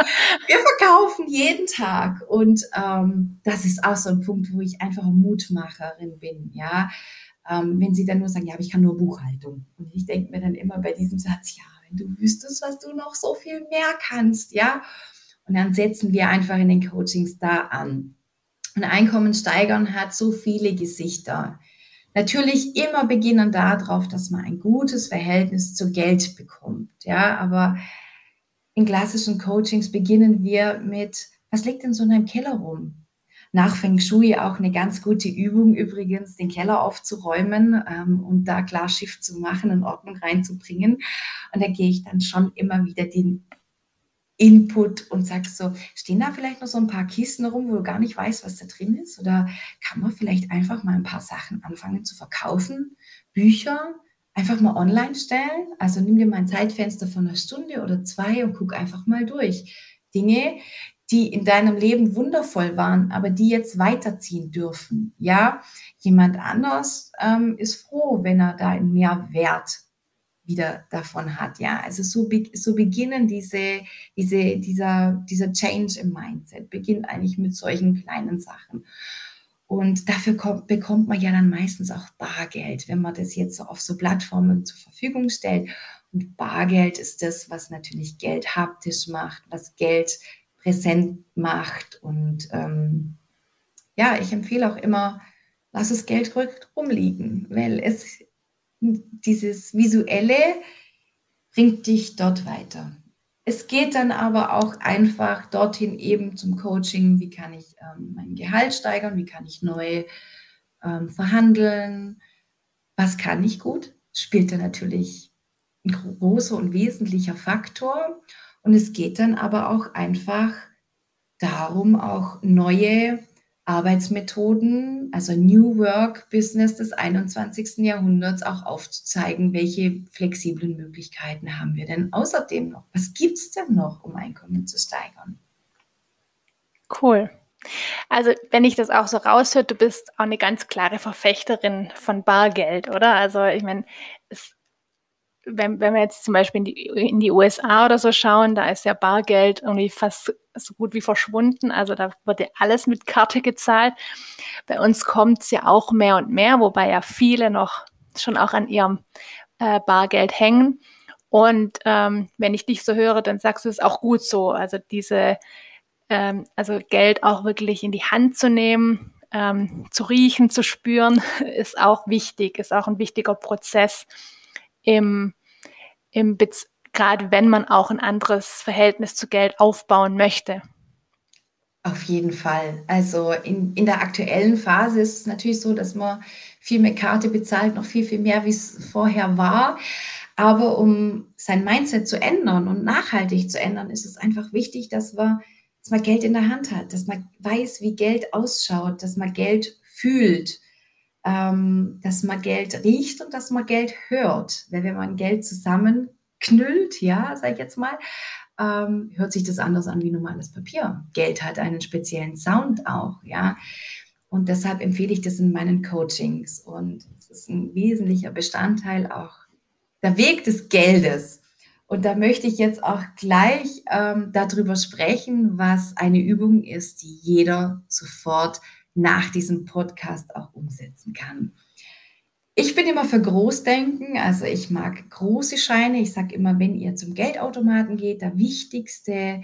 wir verkaufen jeden Tag und ähm, das ist auch so ein Punkt, wo ich einfach Mutmacherin bin. Ja, ähm, wenn sie dann nur sagen, ja, aber ich kann nur Buchhaltung. Und ich denke mir dann immer bei diesem Satz, ja, wenn du wüsstest, was du noch so viel mehr kannst, ja. Und dann setzen wir einfach in den Coachings da an. Und Einkommen steigern hat so viele Gesichter. Natürlich immer beginnen darauf, dass man ein gutes Verhältnis zu Geld bekommt, ja. Aber in klassischen Coachings beginnen wir mit, was liegt denn so in einem Keller rum? Nach Feng Shui auch eine ganz gute Übung übrigens, den Keller aufzuräumen ähm, und da klar Schiff zu machen und Ordnung reinzubringen. Und da gehe ich dann schon immer wieder den Input und sage so, stehen da vielleicht noch so ein paar Kisten rum, wo du gar nicht weißt, was da drin ist? Oder kann man vielleicht einfach mal ein paar Sachen anfangen zu verkaufen? Bücher, einfach mal online stellen. Also nimm dir mal ein Zeitfenster von einer Stunde oder zwei und guck einfach mal durch. Dinge, die in deinem Leben wundervoll waren, aber die jetzt weiterziehen dürfen. Ja, jemand anders ähm, ist froh, wenn er da einen Mehrwert wieder davon hat. Ja, also so, so beginnen diese, diese, dieser, dieser Change im Mindset, beginnt eigentlich mit solchen kleinen Sachen. Und dafür kommt, bekommt man ja dann meistens auch Bargeld, wenn man das jetzt so auf so Plattformen zur Verfügung stellt. Und Bargeld ist das, was natürlich Geld haptisch macht, was Geld präsent macht. Und ähm, ja, ich empfehle auch immer, lass das Geld rumliegen, weil es dieses Visuelle bringt dich dort weiter. Es geht dann aber auch einfach dorthin eben zum Coaching, wie kann ich ähm, mein Gehalt steigern, wie kann ich neu ähm, verhandeln, was kann ich gut, spielt da natürlich ein großer und wesentlicher Faktor. Und es geht dann aber auch einfach darum, auch neue Arbeitsmethoden, also New Work Business des 21. Jahrhunderts auch aufzuzeigen, welche flexiblen Möglichkeiten haben wir denn außerdem noch? Was gibt es denn noch, um Einkommen zu steigern? Cool. Also, wenn ich das auch so raushöre, du bist auch eine ganz klare Verfechterin von Bargeld, oder? Also, ich meine, wenn, wenn wir jetzt zum Beispiel in die, in die USA oder so schauen, da ist ja Bargeld irgendwie fast so gut wie verschwunden. Also da wird ja alles mit Karte gezahlt. Bei uns kommt es ja auch mehr und mehr, wobei ja viele noch schon auch an ihrem äh, Bargeld hängen. Und ähm, wenn ich dich so höre, dann sagst du es auch gut so. Also diese, ähm, also Geld auch wirklich in die Hand zu nehmen, ähm, zu riechen, zu spüren, ist auch wichtig, ist auch ein wichtiger Prozess im, im gerade wenn man auch ein anderes Verhältnis zu Geld aufbauen möchte. Auf jeden Fall. Also in, in der aktuellen Phase ist es natürlich so, dass man viel mehr Karte bezahlt, noch viel, viel mehr, wie es vorher war. Aber um sein Mindset zu ändern und nachhaltig zu ändern, ist es einfach wichtig, dass man, dass man Geld in der Hand hat, dass man weiß, wie Geld ausschaut, dass man Geld fühlt ähm, dass man Geld riecht und dass man Geld hört. Weil wenn man Geld zusammen knüllt, ja, sag ich jetzt mal, ähm, hört sich das anders an wie normales Papier. Geld hat einen speziellen Sound auch, ja. Und deshalb empfehle ich das in meinen Coachings. Und es ist ein wesentlicher Bestandteil auch der Weg des Geldes. Und da möchte ich jetzt auch gleich ähm, darüber sprechen, was eine Übung ist, die jeder sofort nach diesem Podcast auch umsetzen kann. Ich bin immer für Großdenken, also ich mag große Scheine. Ich sage immer, wenn ihr zum Geldautomaten geht, der wichtigste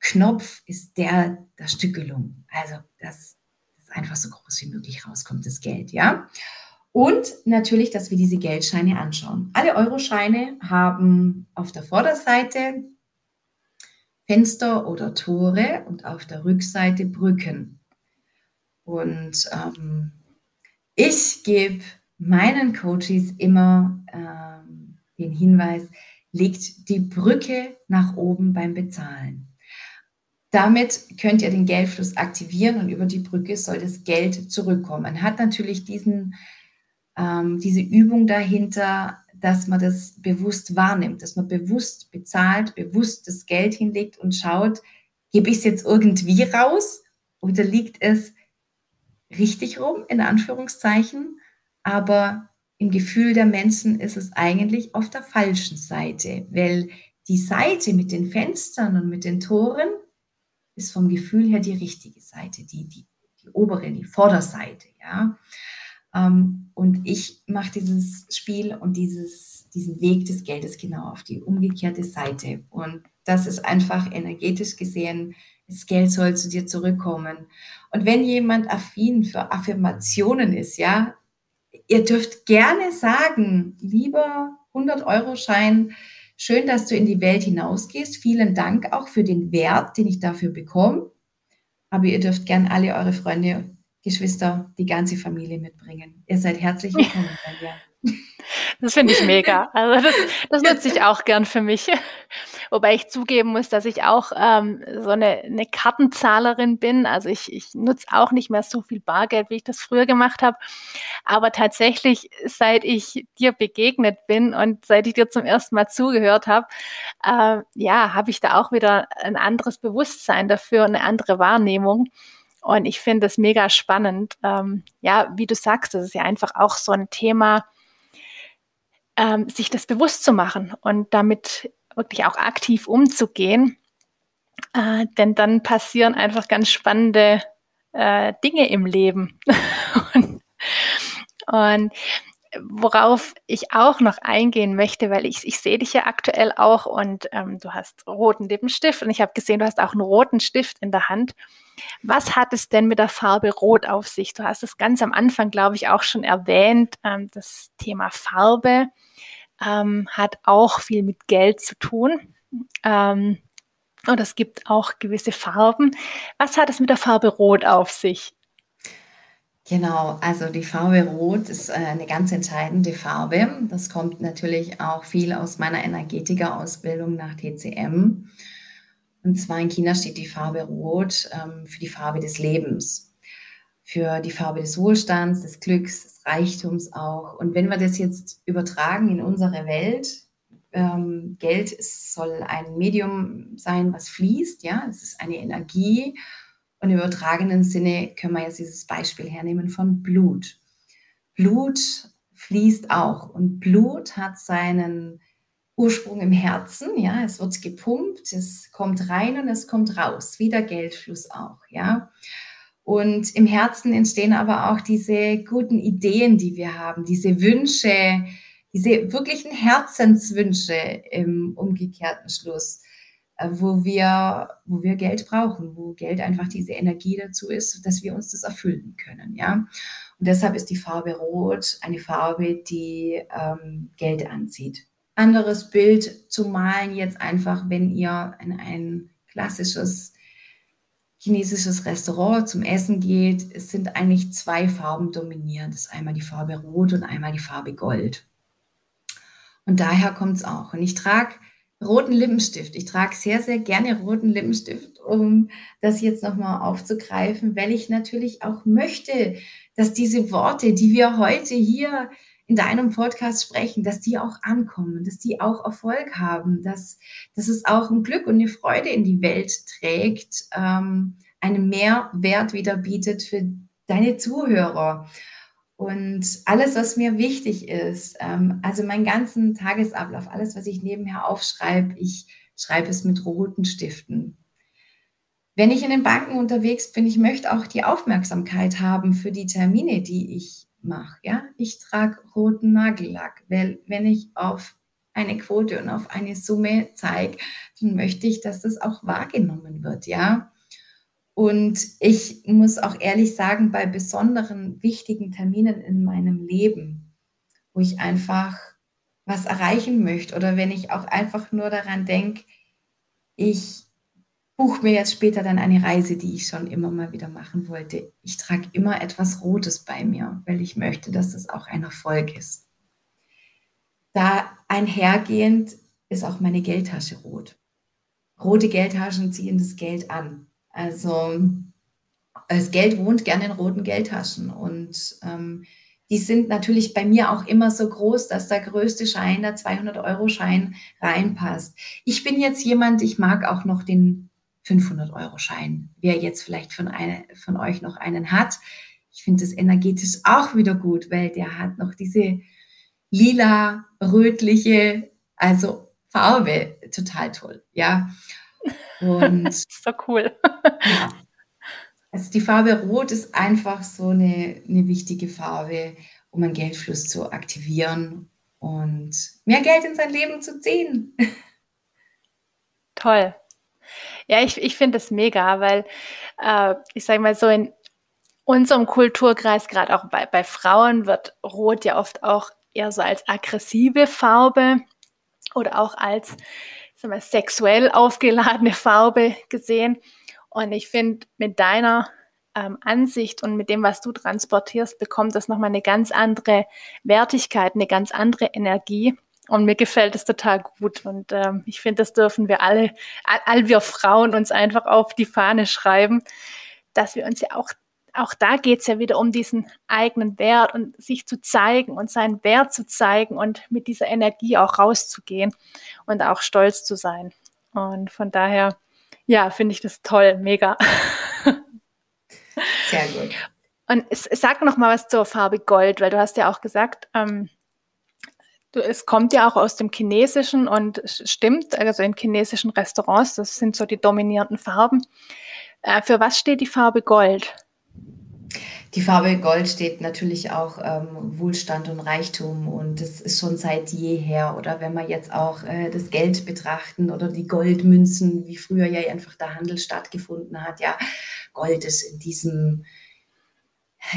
Knopf ist der der Stückelung. Also dass das einfach so groß wie möglich rauskommt, das Geld, ja. Und natürlich, dass wir diese Geldscheine anschauen. Alle Euroscheine haben auf der Vorderseite Fenster oder Tore und auf der Rückseite Brücken. Und ähm, ich gebe meinen Coaches immer ähm, den Hinweis, legt die Brücke nach oben beim Bezahlen. Damit könnt ihr den Geldfluss aktivieren und über die Brücke soll das Geld zurückkommen. Man hat natürlich diesen, ähm, diese Übung dahinter, dass man das bewusst wahrnimmt, dass man bewusst bezahlt, bewusst das Geld hinlegt und schaut, gebe ich es jetzt irgendwie raus oder liegt es richtig rum, in Anführungszeichen? aber im Gefühl der Menschen ist es eigentlich auf der falschen Seite, weil die Seite mit den Fenstern und mit den Toren ist vom Gefühl her die richtige Seite, die, die, die obere, die Vorderseite, ja. Ähm, und ich mache dieses Spiel und dieses, diesen Weg des Geldes genau auf die umgekehrte Seite. Und das ist einfach energetisch gesehen, das Geld soll zu dir zurückkommen. Und wenn jemand affin für Affirmationen ist, ja, ihr dürft gerne sagen, lieber 100-Euro-Schein, schön, dass du in die Welt hinausgehst. Vielen Dank auch für den Wert, den ich dafür bekomme. Aber ihr dürft gerne alle eure Freunde, Geschwister, die ganze Familie mitbringen. Ihr seid herzlich willkommen bei mir. Das finde ich mega. Also das, das nutze ich auch gern für mich. Wobei ich zugeben muss, dass ich auch ähm, so eine, eine Kartenzahlerin bin. Also ich, ich nutze auch nicht mehr so viel Bargeld, wie ich das früher gemacht habe. Aber tatsächlich, seit ich dir begegnet bin und seit ich dir zum ersten Mal zugehört habe, äh, ja, habe ich da auch wieder ein anderes Bewusstsein dafür, eine andere Wahrnehmung. Und ich finde es mega spannend. Ähm, ja, wie du sagst, das ist ja einfach auch so ein Thema, ähm, sich das bewusst zu machen und damit wirklich auch aktiv umzugehen. Äh, denn dann passieren einfach ganz spannende äh, Dinge im Leben. und, und worauf ich auch noch eingehen möchte, weil ich, ich sehe dich ja aktuell auch und ähm, du hast roten Lippenstift und ich habe gesehen, du hast auch einen roten Stift in der Hand. Was hat es denn mit der Farbe Rot auf sich? Du hast es ganz am Anfang, glaube ich, auch schon erwähnt, ähm, das Thema Farbe ähm, hat auch viel mit Geld zu tun. Ähm, und es gibt auch gewisse Farben. Was hat es mit der Farbe Rot auf sich? Genau, also die Farbe Rot ist äh, eine ganz entscheidende Farbe. Das kommt natürlich auch viel aus meiner Energetikerausbildung nach TCM. Und zwar in China steht die Farbe Rot ähm, für die Farbe des Lebens, für die Farbe des Wohlstands, des Glücks, des Reichtums auch. Und wenn wir das jetzt übertragen in unsere Welt, ähm, Geld soll ein Medium sein, was fließt, ja, es ist eine Energie. Und im übertragenen Sinne können wir jetzt dieses Beispiel hernehmen von Blut. Blut fließt auch und Blut hat seinen Ursprung im Herzen, ja, es wird gepumpt, es kommt rein und es kommt raus, wie der Geldfluss auch, ja. Und im Herzen entstehen aber auch diese guten Ideen, die wir haben, diese Wünsche, diese wirklichen Herzenswünsche im umgekehrten Schluss, wo wir, wo wir Geld brauchen, wo Geld einfach diese Energie dazu ist, dass wir uns das erfüllen können, ja. Und deshalb ist die Farbe Rot eine Farbe, die ähm, Geld anzieht. Anderes Bild zu malen jetzt einfach, wenn ihr in ein klassisches chinesisches Restaurant zum Essen geht, es sind eigentlich zwei Farben dominierend. Das ist einmal die Farbe Rot und einmal die Farbe Gold. Und daher kommt es auch. Und ich trage roten Lippenstift. Ich trage sehr, sehr gerne roten Lippenstift, um das jetzt nochmal aufzugreifen, weil ich natürlich auch möchte, dass diese Worte, die wir heute hier in deinem Podcast sprechen, dass die auch ankommen, dass die auch Erfolg haben, dass, dass es auch ein Glück und eine Freude in die Welt trägt, ähm, einen Mehrwert wieder bietet für deine Zuhörer. Und alles, was mir wichtig ist, ähm, also meinen ganzen Tagesablauf, alles, was ich nebenher aufschreibe, ich schreibe es mit roten Stiften. Wenn ich in den Banken unterwegs bin, ich möchte auch die Aufmerksamkeit haben für die Termine, die ich mache. Ja? Ich trage roten Nagellack, weil wenn ich auf eine Quote und auf eine Summe zeige, dann möchte ich, dass das auch wahrgenommen wird. Ja? Und ich muss auch ehrlich sagen, bei besonderen wichtigen Terminen in meinem Leben, wo ich einfach was erreichen möchte oder wenn ich auch einfach nur daran denke, ich buche mir jetzt später dann eine Reise, die ich schon immer mal wieder machen wollte. Ich trage immer etwas Rotes bei mir, weil ich möchte, dass es auch ein Erfolg ist. Da einhergehend ist auch meine Geldtasche rot. Rote Geldtaschen ziehen das Geld an. Also das Geld wohnt gerne in roten Geldtaschen und ähm, die sind natürlich bei mir auch immer so groß, dass der größte Schein, der 200-Euro-Schein reinpasst. Ich bin jetzt jemand, ich mag auch noch den 500-Euro-Schein. Wer jetzt vielleicht von, eine, von euch noch einen hat, ich finde das energetisch auch wieder gut, weil der hat noch diese lila, rötliche, also Farbe, total toll, ja. Und so cool. ja. Also die Farbe Rot ist einfach so eine, eine wichtige Farbe, um einen Geldfluss zu aktivieren und mehr Geld in sein Leben zu ziehen. Toll. Ja, ich, ich finde das mega, weil äh, ich sage mal so in unserem Kulturkreis, gerade auch bei, bei Frauen, wird Rot ja oft auch eher so als aggressive Farbe oder auch als sagen wir, sexuell aufgeladene Farbe gesehen. Und ich finde, mit deiner ähm, Ansicht und mit dem, was du transportierst, bekommt das nochmal eine ganz andere Wertigkeit, eine ganz andere Energie. Und mir gefällt es total gut. Und ähm, ich finde, das dürfen wir alle, all, all wir Frauen uns einfach auf die Fahne schreiben, dass wir uns ja auch auch da geht es ja wieder um diesen eigenen Wert und sich zu zeigen und seinen Wert zu zeigen und mit dieser Energie auch rauszugehen und auch stolz zu sein. Und von daher, ja, finde ich das toll, mega. Sehr gut. Und sag noch mal was zur Farbe Gold, weil du hast ja auch gesagt, ähm, du, es kommt ja auch aus dem Chinesischen und stimmt, also in chinesischen Restaurants, das sind so die dominierenden Farben. Äh, für was steht die Farbe Gold? Die Farbe Gold steht natürlich auch ähm, Wohlstand und Reichtum und das ist schon seit jeher. Oder wenn wir jetzt auch äh, das Geld betrachten oder die Goldmünzen, wie früher ja einfach der Handel stattgefunden hat, ja, Gold ist in diesem,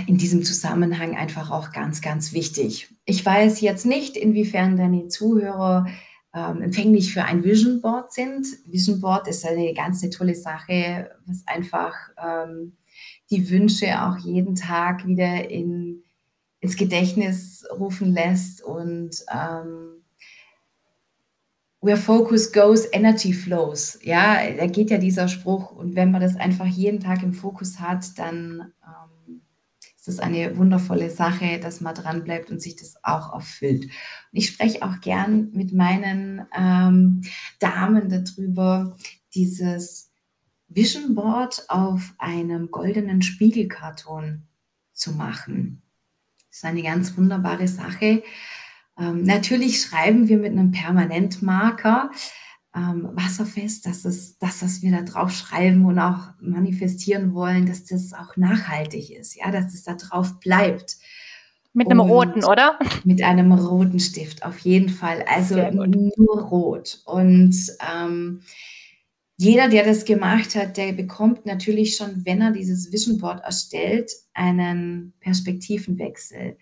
in diesem Zusammenhang einfach auch ganz, ganz wichtig. Ich weiß jetzt nicht, inwiefern deine Zuhörer ähm, empfänglich für ein Vision Board sind. Vision Board ist eine ganz eine tolle Sache, was einfach ähm, die Wünsche auch jeden Tag wieder in, ins Gedächtnis rufen lässt und ähm, where focus goes, energy flows. Ja, da geht ja dieser Spruch und wenn man das einfach jeden Tag im Fokus hat, dann ähm, ist das eine wundervolle Sache, dass man dran bleibt und sich das auch erfüllt. Und ich spreche auch gern mit meinen ähm, Damen darüber, dieses Vision Board auf einem goldenen Spiegelkarton zu machen. Das ist eine ganz wunderbare Sache. Ähm, natürlich schreiben wir mit einem Permanentmarker ähm, wasserfest, dass, es, das, was wir da drauf schreiben und auch manifestieren wollen, dass das auch nachhaltig ist, ja, dass das da drauf bleibt. Mit einem und roten, oder? Mit einem roten Stift, auf jeden Fall. Also nur rot. Und ähm, jeder, der das gemacht hat, der bekommt natürlich schon, wenn er dieses Vision Board erstellt, einen Perspektivenwechsel.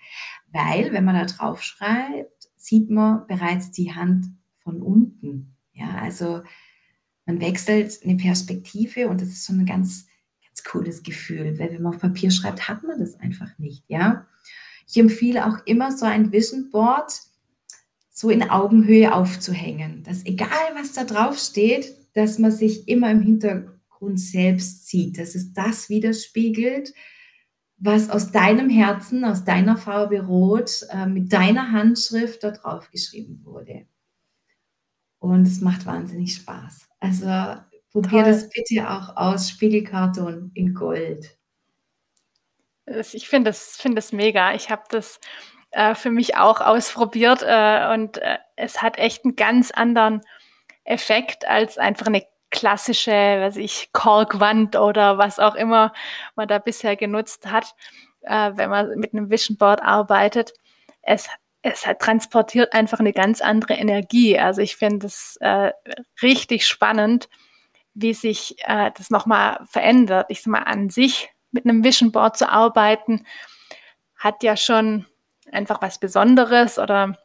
Weil, wenn man da drauf schreibt, sieht man bereits die Hand von unten. Ja, also man wechselt eine Perspektive und das ist so ein ganz, ganz cooles Gefühl, weil wenn man auf Papier schreibt, hat man das einfach nicht. Ja, ich empfehle auch immer so ein Vision Board so in Augenhöhe aufzuhängen, dass egal was da drauf steht, dass man sich immer im Hintergrund selbst sieht, dass es das widerspiegelt, was aus deinem Herzen, aus deiner Farbe Rot, äh, mit deiner Handschrift da drauf geschrieben wurde. Und es macht wahnsinnig Spaß. Also probier Toll. das bitte auch aus, Spiegelkarton in Gold. Ich finde das, find das mega. Ich habe das äh, für mich auch ausprobiert äh, und äh, es hat echt einen ganz anderen Effekt als einfach eine klassische, was ich, Korkwand oder was auch immer man da bisher genutzt hat, äh, wenn man mit einem Vision Board arbeitet. Es, es hat, transportiert einfach eine ganz andere Energie. Also ich finde es äh, richtig spannend, wie sich äh, das nochmal verändert. Ich sag mal, an sich mit einem Vision Board zu arbeiten, hat ja schon einfach was Besonderes oder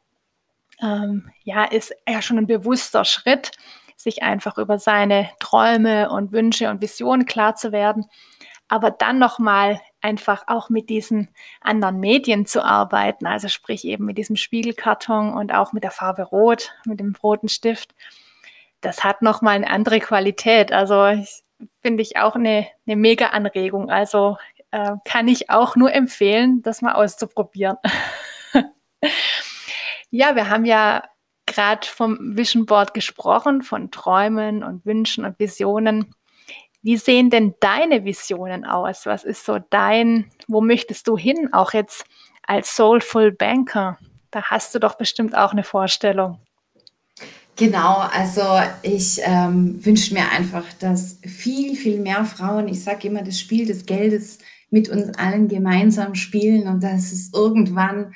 ähm, ja, ist ja schon ein bewusster Schritt sich einfach über seine Träume und Wünsche und Visionen klar zu werden, aber dann nochmal einfach auch mit diesen anderen Medien zu arbeiten, also sprich eben mit diesem Spiegelkarton und auch mit der Farbe Rot, mit dem roten Stift, das hat nochmal eine andere Qualität. Also finde ich auch eine, eine mega Anregung. Also äh, kann ich auch nur empfehlen, das mal auszuprobieren. ja, wir haben ja gerade vom Vision Board gesprochen, von Träumen und Wünschen und Visionen. Wie sehen denn deine Visionen aus? Was ist so dein, wo möchtest du hin, auch jetzt als Soulful Banker? Da hast du doch bestimmt auch eine Vorstellung. Genau, also ich ähm, wünsche mir einfach, dass viel, viel mehr Frauen, ich sage immer, das Spiel des Geldes mit uns allen gemeinsam spielen und dass es irgendwann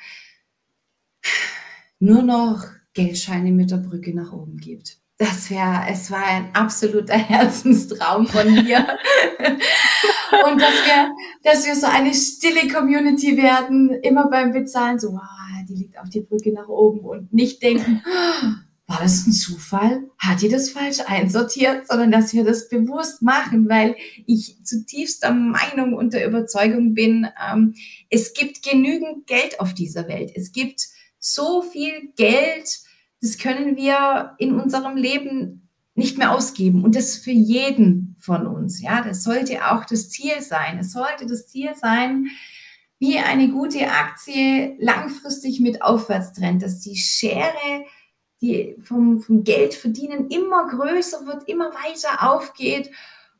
nur noch Geldscheine mit der Brücke nach oben gibt. Das wäre, es war ein absoluter Herzenstraum von mir. und dass wir, dass wir so eine stille Community werden, immer beim Bezahlen, so, wow, die liegt auf die Brücke nach oben und nicht denken, war das ein Zufall? Hat die das falsch einsortiert? Sondern dass wir das bewusst machen, weil ich zutiefst der Meinung und der Überzeugung bin, ähm, es gibt genügend Geld auf dieser Welt. Es gibt so viel Geld, das können wir in unserem Leben nicht mehr ausgeben. Und das für jeden von uns. Ja, das sollte auch das Ziel sein. Es sollte das Ziel sein, wie eine gute Aktie langfristig mit Aufwärtstrend, dass die Schere, die vom, vom Geld verdienen immer größer wird, immer weiter aufgeht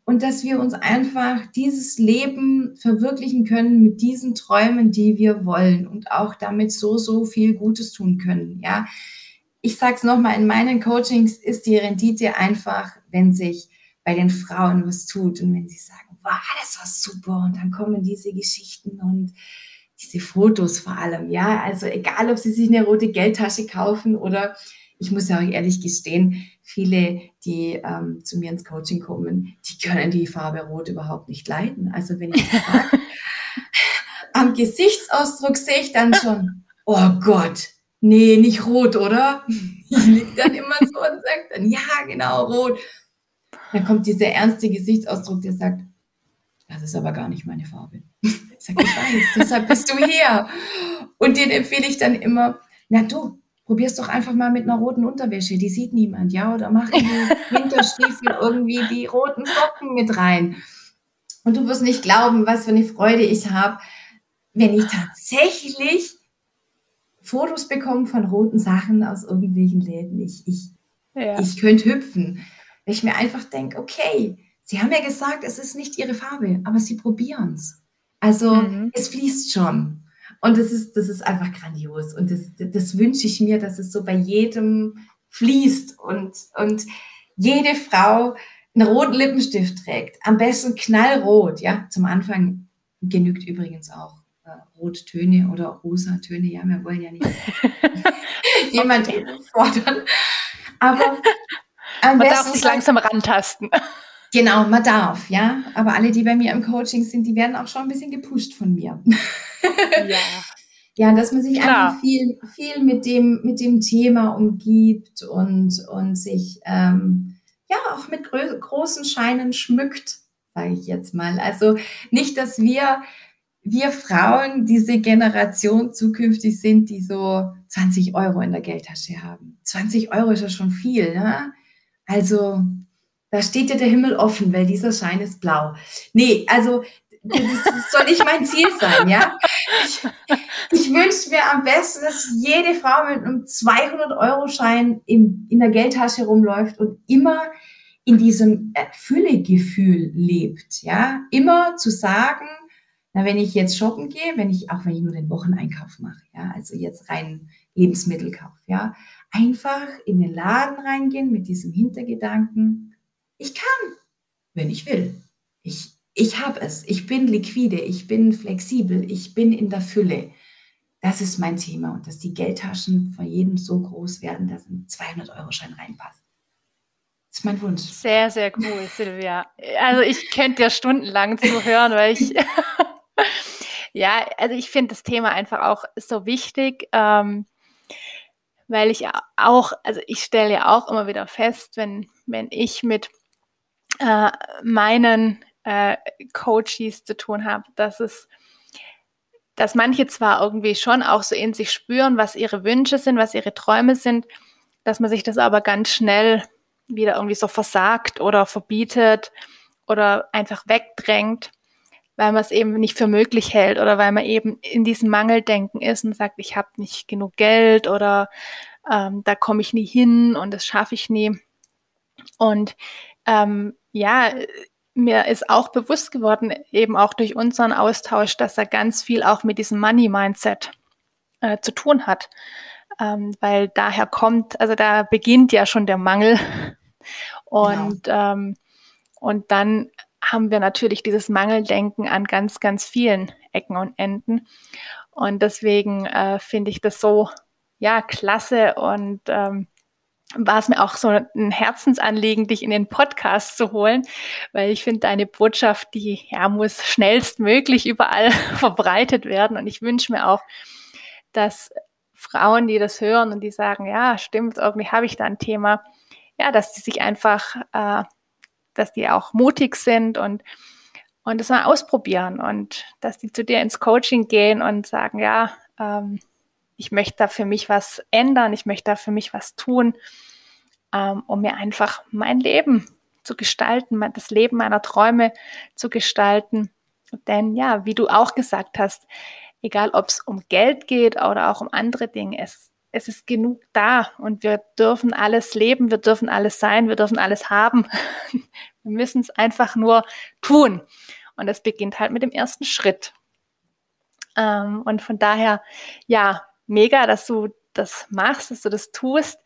und dass wir uns einfach dieses Leben verwirklichen können mit diesen Träumen, die wir wollen und auch damit so, so viel Gutes tun können. Ja, ich sage es nochmal, in meinen Coachings ist die Rendite einfach, wenn sich bei den Frauen was tut und wenn sie sagen, wow, das war super und dann kommen diese Geschichten und diese Fotos vor allem, ja, also egal, ob sie sich eine rote Geldtasche kaufen oder ich muss ja auch ehrlich gestehen, viele, die ähm, zu mir ins Coaching kommen, die können die Farbe Rot überhaupt nicht leiden. Also wenn ich sage, am Gesichtsausdruck sehe ich dann schon, oh Gott, nee, nicht rot, oder? Ich liege dann immer so und sage dann, ja, genau, rot. Dann kommt dieser ernste Gesichtsausdruck, der sagt, das ist aber gar nicht meine Farbe. Ich sage, ich weiß, deshalb bist du hier. Und den empfehle ich dann immer, na du, probier's doch einfach mal mit einer roten Unterwäsche, die sieht niemand, ja, oder mach in die Winterstiefel irgendwie die roten Socken mit rein. Und du wirst nicht glauben, was für eine Freude ich habe, wenn ich tatsächlich Fotos bekommen von roten Sachen aus irgendwelchen Läden. Ich, ich, ja. ich könnte hüpfen. Weil ich mir einfach denke, okay, Sie haben ja gesagt, es ist nicht Ihre Farbe, aber Sie probieren es. Also mhm. es fließt schon. Und das ist, das ist einfach grandios. Und das, das wünsche ich mir, dass es so bei jedem fließt und, und jede Frau einen roten Lippenstift trägt. Am besten knallrot, ja. Zum Anfang genügt übrigens auch Rottöne oder Rosatöne. Ja, wir wollen ja nicht jemand fordern. Aber man darf sich langsam rantasten. Genau, man darf, ja. Aber alle, die bei mir im Coaching sind, die werden auch schon ein bisschen gepusht von mir. ja. Ja, dass man sich Klar. einfach viel, viel mit dem, mit dem Thema umgibt und, und sich ähm, ja auch mit großen Scheinen schmückt, sage ich jetzt mal. Also nicht, dass wir wir Frauen diese Generation zukünftig sind, die so 20 Euro in der Geldtasche haben. 20 Euro ist ja schon viel, ne? Also, da steht ja der Himmel offen, weil dieser Schein ist blau. Nee, also das soll nicht mein Ziel sein, ja. Ich, ich wünsche mir am besten, dass jede Frau mit einem 200-Euro-Schein in, in der Geldtasche rumläuft und immer in diesem Füllegefühl lebt, ja. Immer zu sagen, na, wenn ich jetzt shoppen gehe, wenn ich, auch wenn ich nur den Wocheneinkauf mache, ja, also jetzt rein Lebensmittelkauf, ja, einfach in den Laden reingehen mit diesem Hintergedanken, ich kann, wenn ich will. Ich, ich habe es, ich bin liquide, ich bin flexibel, ich bin in der Fülle. Das ist mein Thema und dass die Geldtaschen von jedem so groß werden, dass ein 200-Euro-Schein reinpasst. Das ist mein Wunsch. Sehr, sehr cool, Silvia. Also ich könnte dir stundenlang zuhören, weil ich, ja, also ich finde das Thema einfach auch so wichtig, ähm, weil ich auch, also ich stelle ja auch immer wieder fest, wenn, wenn ich mit äh, meinen äh, Coaches zu tun habe, dass es dass manche zwar irgendwie schon auch so in sich spüren, was ihre Wünsche sind, was ihre Träume sind, dass man sich das aber ganz schnell wieder irgendwie so versagt oder verbietet oder einfach wegdrängt, weil man es eben nicht für möglich hält oder weil man eben in diesem Mangeldenken ist und sagt, ich habe nicht genug Geld oder ähm, da komme ich nie hin und das schaffe ich nie. Und ähm, ja, mir ist auch bewusst geworden, eben auch durch unseren Austausch, dass er ganz viel auch mit diesem Money-Mindset äh, zu tun hat. Ähm, weil daher kommt, also da beginnt ja schon der Mangel. Und, genau. ähm, und dann haben wir natürlich dieses Mangeldenken an ganz, ganz vielen Ecken und Enden. Und deswegen äh, finde ich das so, ja, klasse und ähm, war es mir auch so ein Herzensanliegen, dich in den Podcast zu holen, weil ich finde, deine Botschaft, die ja, muss schnellstmöglich überall verbreitet werden. Und ich wünsche mir auch, dass Frauen, die das hören und die sagen, ja, stimmt, irgendwie habe ich da ein Thema, ja, dass die sich einfach, äh, dass die auch mutig sind und und das mal ausprobieren und dass die zu dir ins Coaching gehen und sagen, ja, ähm, ich möchte da für mich was ändern, ich möchte da für mich was tun, ähm, um mir einfach mein Leben zu gestalten, das Leben meiner Träume zu gestalten. Denn ja, wie du auch gesagt hast, egal ob es um Geld geht oder auch um andere Dinge, es, es ist genug da und wir dürfen alles leben, wir dürfen alles sein, wir dürfen alles haben. wir müssen es einfach nur tun. Und das beginnt halt mit dem ersten Schritt. Ähm, und von daher, ja, mega, dass du das machst, dass du das tust.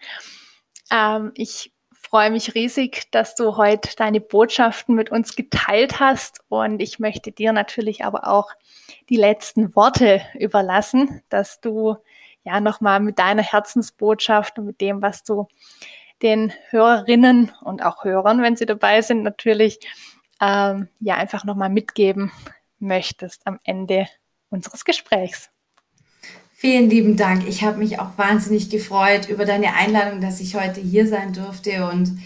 Ähm, ich freue mich riesig, dass du heute deine Botschaften mit uns geteilt hast und ich möchte dir natürlich aber auch die letzten Worte überlassen, dass du ja nochmal mit deiner Herzensbotschaft und mit dem, was du den Hörerinnen und auch Hörern, wenn sie dabei sind, natürlich ähm, ja einfach nochmal mitgeben möchtest am Ende unseres Gesprächs. Vielen lieben Dank. Ich habe mich auch wahnsinnig gefreut über deine Einladung, dass ich heute hier sein durfte. Und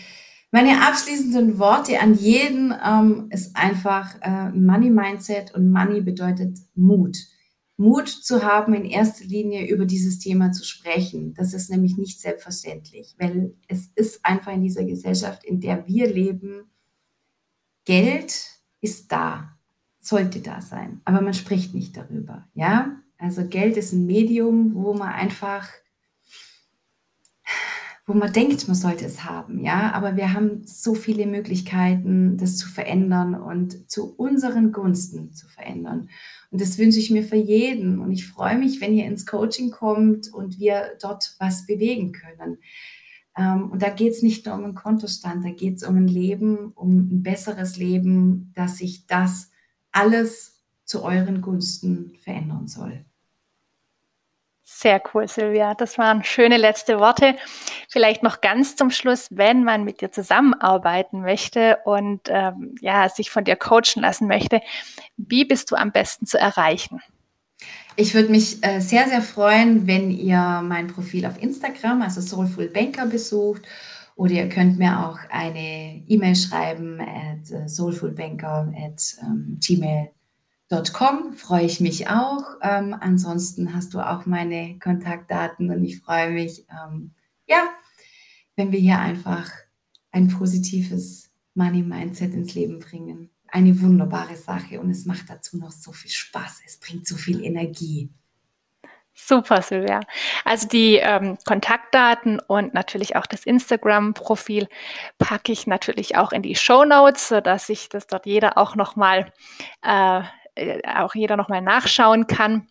meine abschließenden Worte an jeden ähm, ist einfach äh, Money Mindset und Money bedeutet Mut. Mut zu haben, in erster Linie über dieses Thema zu sprechen. Das ist nämlich nicht selbstverständlich, weil es ist einfach in dieser Gesellschaft, in der wir leben, Geld ist da, sollte da sein, aber man spricht nicht darüber, ja? Also Geld ist ein Medium, wo man einfach, wo man denkt, man sollte es haben, ja. Aber wir haben so viele Möglichkeiten, das zu verändern und zu unseren Gunsten zu verändern. Und das wünsche ich mir für jeden. Und ich freue mich, wenn ihr ins Coaching kommt und wir dort was bewegen können. Ähm, und da geht es nicht nur um einen Kontostand, da geht es um ein Leben, um ein besseres Leben, dass sich das alles zu euren Gunsten verändern soll. Sehr cool, Silvia. Das waren schöne letzte Worte. Vielleicht noch ganz zum Schluss, wenn man mit dir zusammenarbeiten möchte und ähm, ja, sich von dir coachen lassen möchte, wie bist du am besten zu erreichen? Ich würde mich äh, sehr, sehr freuen, wenn ihr mein Profil auf Instagram, also Soulful Banker, besucht. Oder ihr könnt mir auch eine E-Mail schreiben at äh, soulfulbanker at ähm, gmail.com Com freue ich mich auch. Ähm, ansonsten hast du auch meine Kontaktdaten und ich freue mich, ähm, ja, wenn wir hier einfach ein positives Money Mindset ins Leben bringen. eine wunderbare Sache und es macht dazu noch so viel Spaß. Es bringt so viel Energie. Super, Silvia. Also die ähm, Kontaktdaten und natürlich auch das Instagram-Profil packe ich natürlich auch in die Show Notes, sodass sich das dort jeder auch nochmal äh, auch jeder nochmal nachschauen kann.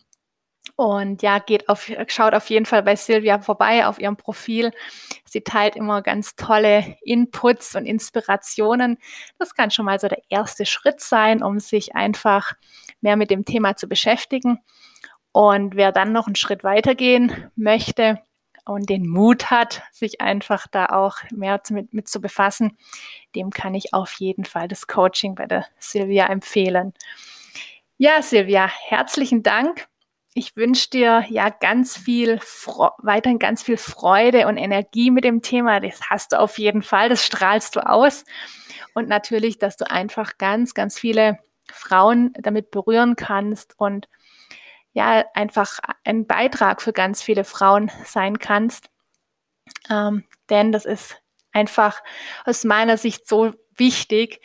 Und ja, geht auf, schaut auf jeden Fall bei Silvia vorbei auf ihrem Profil. Sie teilt immer ganz tolle Inputs und Inspirationen. Das kann schon mal so der erste Schritt sein, um sich einfach mehr mit dem Thema zu beschäftigen. Und wer dann noch einen Schritt weitergehen möchte und den Mut hat, sich einfach da auch mehr mit, mit zu befassen, dem kann ich auf jeden Fall das Coaching bei der Silvia empfehlen. Ja, Silvia, herzlichen Dank ich wünsche dir ja ganz viel, weiterhin ganz viel Freude und Energie mit dem Thema. Das hast du auf jeden Fall, das strahlst du aus. Und natürlich, dass du einfach ganz, ganz viele Frauen damit berühren kannst und ja, einfach ein Beitrag für ganz viele Frauen sein kannst. Ähm, denn das ist einfach aus meiner Sicht so wichtig,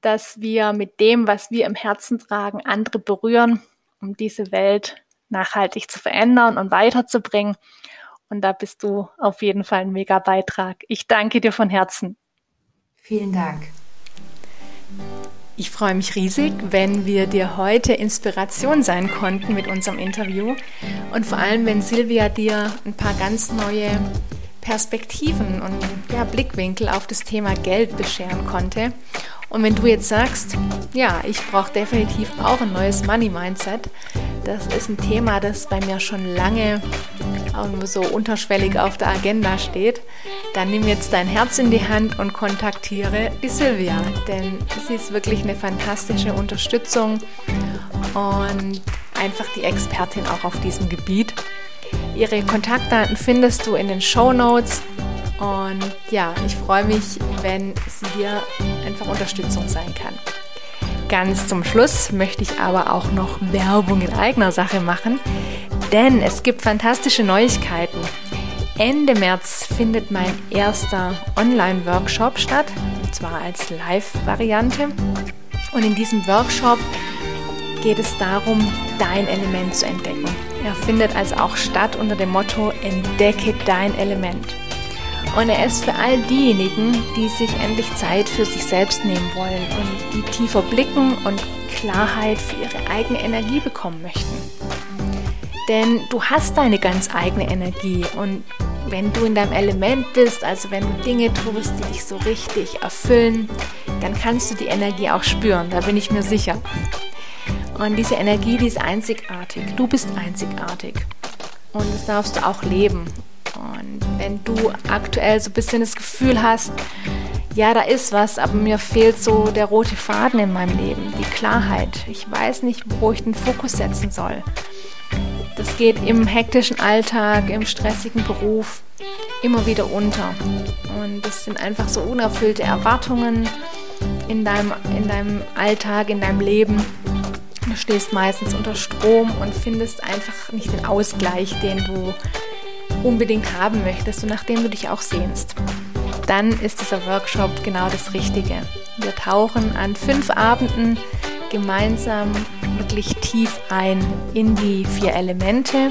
dass wir mit dem, was wir im Herzen tragen, andere berühren, um diese Welt nachhaltig zu verändern und weiterzubringen. Und da bist du auf jeden Fall ein mega Beitrag. Ich danke dir von Herzen. Vielen Dank. Ich freue mich riesig, wenn wir dir heute Inspiration sein konnten mit unserem Interview und vor allem, wenn Silvia dir ein paar ganz neue Perspektiven und ja, Blickwinkel auf das Thema Geld bescheren konnte. Und wenn du jetzt sagst, ja, ich brauche definitiv auch ein neues Money Mindset, das ist ein Thema, das bei mir schon lange so unterschwellig auf der Agenda steht, dann nimm jetzt dein Herz in die Hand und kontaktiere die Silvia, denn sie ist wirklich eine fantastische Unterstützung und einfach die Expertin auch auf diesem Gebiet. Ihre Kontaktdaten findest du in den Show Notes und ja, ich freue mich, wenn sie dir einfach Unterstützung sein kann. Ganz zum Schluss möchte ich aber auch noch Werbung in eigener Sache machen, denn es gibt fantastische Neuigkeiten. Ende März findet mein erster Online-Workshop statt, und zwar als Live-Variante. Und in diesem Workshop geht es darum, dein Element zu entdecken. Er findet also auch statt unter dem Motto Entdecke dein Element. Und er ist für all diejenigen, die sich endlich Zeit für sich selbst nehmen wollen und die tiefer blicken und Klarheit für ihre eigene Energie bekommen möchten. Denn du hast deine ganz eigene Energie und wenn du in deinem Element bist, also wenn du Dinge tust, die dich so richtig erfüllen, dann kannst du die Energie auch spüren, da bin ich mir sicher. Und diese Energie, die ist einzigartig. Du bist einzigartig. Und das darfst du auch leben. Und wenn du aktuell so ein bisschen das Gefühl hast, ja, da ist was, aber mir fehlt so der rote Faden in meinem Leben, die Klarheit. Ich weiß nicht, wo ich den Fokus setzen soll. Das geht im hektischen Alltag, im stressigen Beruf immer wieder unter. Und das sind einfach so unerfüllte Erwartungen in deinem, in deinem Alltag, in deinem Leben. Du stehst meistens unter Strom und findest einfach nicht den Ausgleich, den du unbedingt haben möchtest und nachdem du dich auch sehnst, dann ist dieser Workshop genau das Richtige. Wir tauchen an fünf Abenden gemeinsam wirklich tief ein in die vier Elemente.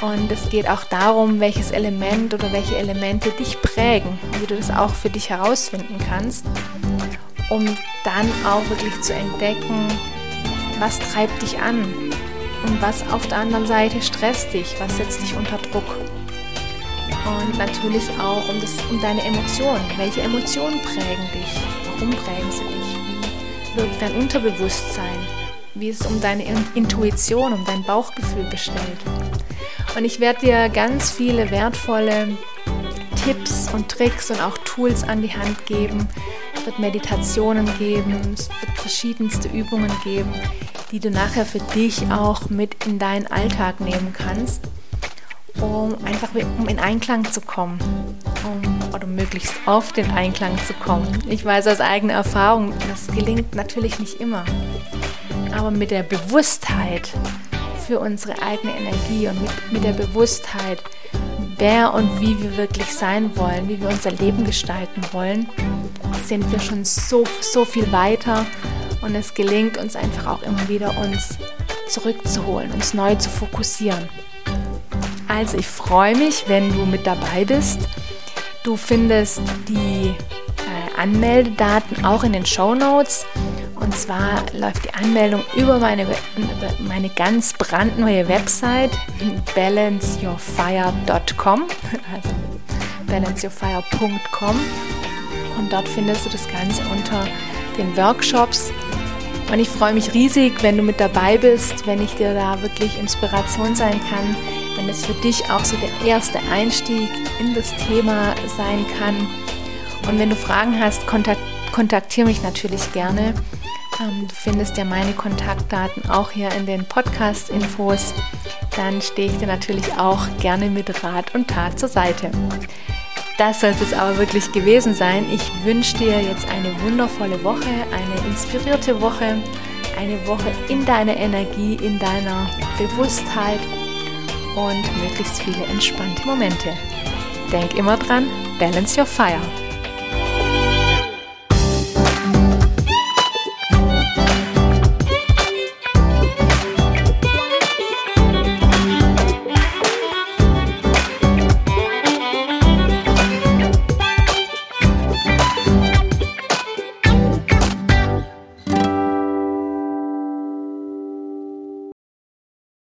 Und es geht auch darum, welches Element oder welche Elemente dich prägen, wie du das auch für dich herausfinden kannst, um dann auch wirklich zu entdecken, was treibt dich an, und was auf der anderen Seite stresst dich, was setzt dich unter Druck. Und natürlich auch um, das, um deine Emotionen. Welche Emotionen prägen dich? Warum prägen sie dich? Wie wirkt dein Unterbewusstsein? Wie ist es um deine Intuition, um dein Bauchgefühl bestellt? Und ich werde dir ganz viele wertvolle Tipps und Tricks und auch Tools an die Hand geben. Es wird Meditationen geben, es wird verschiedenste Übungen geben, die du nachher für dich auch mit in deinen Alltag nehmen kannst, um einfach um in Einklang zu kommen, um, oder möglichst oft in Einklang zu kommen. Ich weiß aus eigener Erfahrung, das gelingt natürlich nicht immer, aber mit der Bewusstheit für unsere eigene Energie und mit, mit der Bewusstheit, wer und wie wir wirklich sein wollen, wie wir unser Leben gestalten wollen, sind wir schon so, so viel weiter und es gelingt uns einfach auch immer wieder, uns zurückzuholen, uns neu zu fokussieren. Also ich freue mich, wenn du mit dabei bist. Du findest die äh, Anmeldedaten auch in den Show Notes. Und zwar läuft die Anmeldung über meine, über meine ganz brandneue Website balanceyourfire.com, also balanceyourfire.com. Und dort findest du das Ganze unter den Workshops. Und ich freue mich riesig, wenn du mit dabei bist, wenn ich dir da wirklich Inspiration sein kann, wenn es für dich auch so der erste Einstieg in das Thema sein kann. Und wenn du Fragen hast, kontaktiere mich natürlich gerne. Ähm, du findest ja meine Kontaktdaten auch hier in den Podcast-Infos. Dann stehe ich dir natürlich auch gerne mit Rat und Tat zur Seite. Das sollte es aber wirklich gewesen sein. Ich wünsche dir jetzt eine wundervolle Woche, eine inspirierte Woche, eine Woche in deiner Energie, in deiner Bewusstheit und möglichst viele entspannte Momente. Denk immer dran, balance your fire.